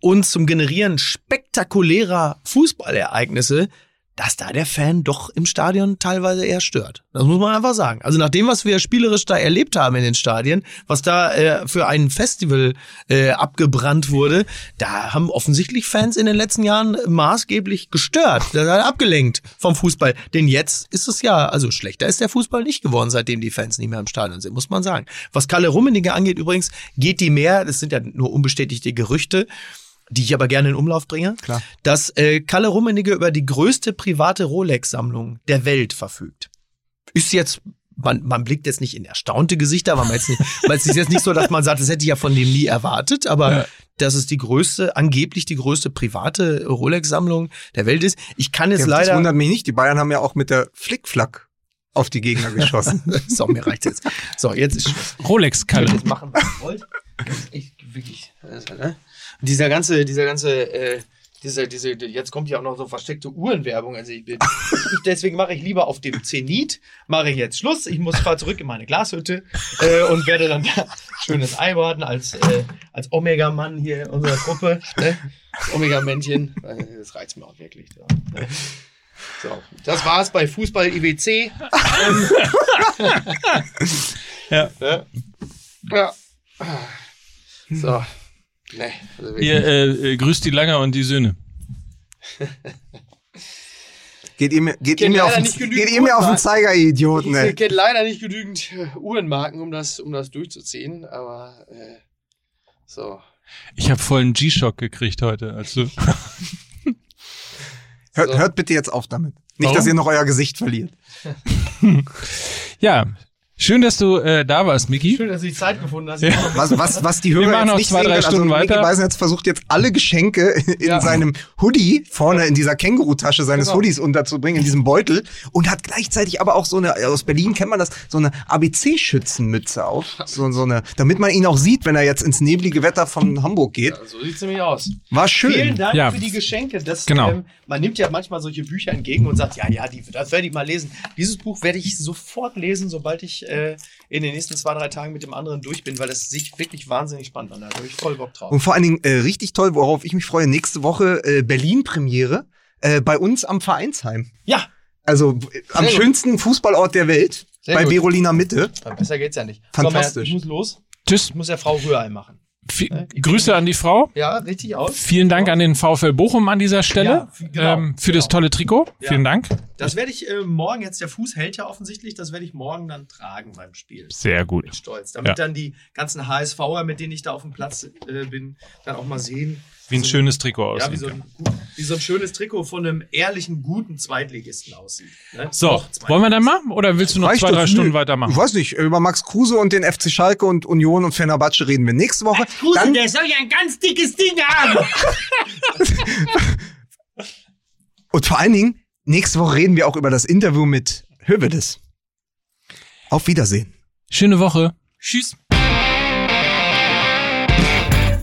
Speaker 2: und zum Generieren spektakulärer Fußballereignisse, dass da der Fan doch im Stadion teilweise eher stört. Das muss man einfach sagen. Also nach dem, was wir spielerisch da erlebt haben in den Stadien, was da äh, für ein Festival äh, abgebrannt wurde, da haben offensichtlich Fans in den letzten Jahren maßgeblich gestört, abgelenkt vom Fußball. Denn jetzt ist es ja, also schlechter ist der Fußball nicht geworden, seitdem die Fans nicht mehr im Stadion sind, muss man sagen. Was Kalle Rummenigge angeht übrigens, geht die mehr, das sind ja nur unbestätigte Gerüchte, die ich aber gerne in Umlauf bringe,
Speaker 3: Klar.
Speaker 2: dass äh, Kalle Rummenigge über die größte private Rolex-Sammlung der Welt verfügt. Ist jetzt, man, man blickt jetzt nicht in erstaunte Gesichter, weil man jetzt nicht, weil es ist jetzt nicht so, dass man sagt, das hätte ich ja von dem nie erwartet, aber das ist die größte, angeblich die größte private Rolex-Sammlung der Welt ist. Ich kann jetzt
Speaker 3: Ja, das
Speaker 2: leider.
Speaker 3: wundert mich nicht. Die Bayern haben ja auch mit der Flickflack auf die Gegner geschossen.
Speaker 2: so, mir reicht's jetzt. So, jetzt ist Schluss.
Speaker 1: Rolex Kalle.
Speaker 2: Jetzt machen, was ihr wollt. Ich, wirklich. Also, ne? Dieser ganze, dieser ganze, äh, dieser, diese, jetzt kommt ja auch noch so versteckte Uhrenwerbung. Also ich bin, ich, deswegen mache ich lieber auf dem Zenit, mache ich jetzt Schluss. Ich muss fahr zurück in meine Glashütte äh, und werde dann da schönes Ei warten als, äh, als Omega-Mann hier in unserer Gruppe. Ne? Omega-Männchen. Äh, Das reizt mir auch wirklich. So, ne? so das war's bei Fußball IWC.
Speaker 6: Ja.
Speaker 2: ne? Ja. So. Nee, also.
Speaker 6: Ihr äh, äh, grüßt die Langer und die Söhne.
Speaker 3: Geht ihr mir, geht ihr mir, auf, den, geht ihr mir auf den. Zeiger, ihr Idioten,
Speaker 2: Ich
Speaker 3: ey.
Speaker 2: kenne leider nicht genügend äh, Uhrenmarken, um das, um das durchzuziehen, aber äh, so.
Speaker 1: Ich habe voll einen G-Shock gekriegt heute. Also
Speaker 3: Hört,
Speaker 2: So.
Speaker 3: hört bitte jetzt auf damit. Nicht,
Speaker 6: Warum?
Speaker 3: dass ihr noch euer Gesicht verliert.
Speaker 1: ja, schön, dass du äh, da warst, Miki.
Speaker 2: Schön, dass du die Zeit gefunden hast.
Speaker 3: Was, was, was die Hörer
Speaker 1: machen
Speaker 3: jetzt
Speaker 1: noch
Speaker 3: nicht
Speaker 1: zwei,
Speaker 3: sehen
Speaker 1: drei
Speaker 3: können, also
Speaker 1: Stunden
Speaker 3: Micky
Speaker 1: weiter.
Speaker 3: Beisenherz versucht jetzt alle Geschenke in
Speaker 2: Ja.
Speaker 3: seinem Hoodie vorne in dieser Känguru-Tasche seines
Speaker 2: Genau.
Speaker 3: Hoodies unterzubringen, in diesem Beutel und hat gleichzeitig aber auch so eine, aus Berlin kennt man das, so eine ABC-Schützenmütze auf. So, so eine, damit man ihn auch sieht, wenn er jetzt ins neblige Wetter von Hamburg geht.
Speaker 2: Ja, so sieht's nämlich aus.
Speaker 3: War schön.
Speaker 2: Vielen Dank
Speaker 1: Ja.
Speaker 2: für die Geschenke. Das,
Speaker 1: Genau.
Speaker 2: ähm, man nimmt ja manchmal solche Bücher entgegen und sagt, ja, ja, die, das werde ich mal lesen. Dieses Buch werde ich sofort lesen, sobald ich äh, in den nächsten zwei, drei Tagen mit dem anderen durch bin, weil es sich wirklich wahnsinnig spannend an. Da habe ich voll Bock drauf.
Speaker 3: Und vor allen Dingen äh, richtig toll, worauf ich mich freue, nächste Woche äh, Berlin-Premiere äh, bei uns am Vereinsheim.
Speaker 2: ja,
Speaker 3: Also äh, am
Speaker 2: gut.
Speaker 3: schönsten Fußballort der Welt,
Speaker 2: Sehr
Speaker 3: bei
Speaker 2: gut.
Speaker 3: Berolina Mitte.
Speaker 2: besser geht's ja nicht.
Speaker 3: Fantastisch.
Speaker 2: So, ich muss los.
Speaker 1: Tschüss.
Speaker 2: Ich muss ja Frau Rührei machen.
Speaker 1: Vi- Grüße an die Frau.
Speaker 2: Ja, richtig aus.
Speaker 1: Vielen Dank an den VfL Bochum an dieser Stelle
Speaker 2: Ja, f- genau,
Speaker 1: ähm, für das
Speaker 2: genau.
Speaker 1: tolle Trikot.
Speaker 2: Ja.
Speaker 1: Vielen Dank.
Speaker 2: Das werde ich äh, morgen, jetzt der Fuß hält ja offensichtlich, das werde ich morgen dann tragen beim Spiel.
Speaker 1: Sehr gut.
Speaker 2: Mit Stolz. Damit
Speaker 1: Ja.
Speaker 2: dann die ganzen HSVer, mit denen ich da auf dem Platz äh, bin, dann auch mal sehen.
Speaker 1: Wie ein
Speaker 2: so-
Speaker 1: schönes Trikot
Speaker 2: Ja, wie
Speaker 1: aussieht.
Speaker 2: so, ein, wie so ein schönes Trikot von einem ehrlichen, guten Zweitligisten aussieht. Ne?
Speaker 6: So.
Speaker 1: Wollen wir dann machen oder willst du noch
Speaker 3: Reicht
Speaker 1: zwei, drei
Speaker 3: Nö.
Speaker 1: Stunden
Speaker 3: Ich
Speaker 1: weitermachen?
Speaker 3: weiß nicht, über Max Kruse und den FC Schalke und Union und Fenerbahce reden wir nächste Woche.
Speaker 7: Kruse,
Speaker 3: Dann,
Speaker 7: der soll ja ein ganz dickes Ding haben.
Speaker 3: und vor allen Dingen, nächste Woche reden wir auch über das Interview mit Hövedes. Auf Wiedersehen.
Speaker 1: Schöne Woche.
Speaker 6: Tschüss.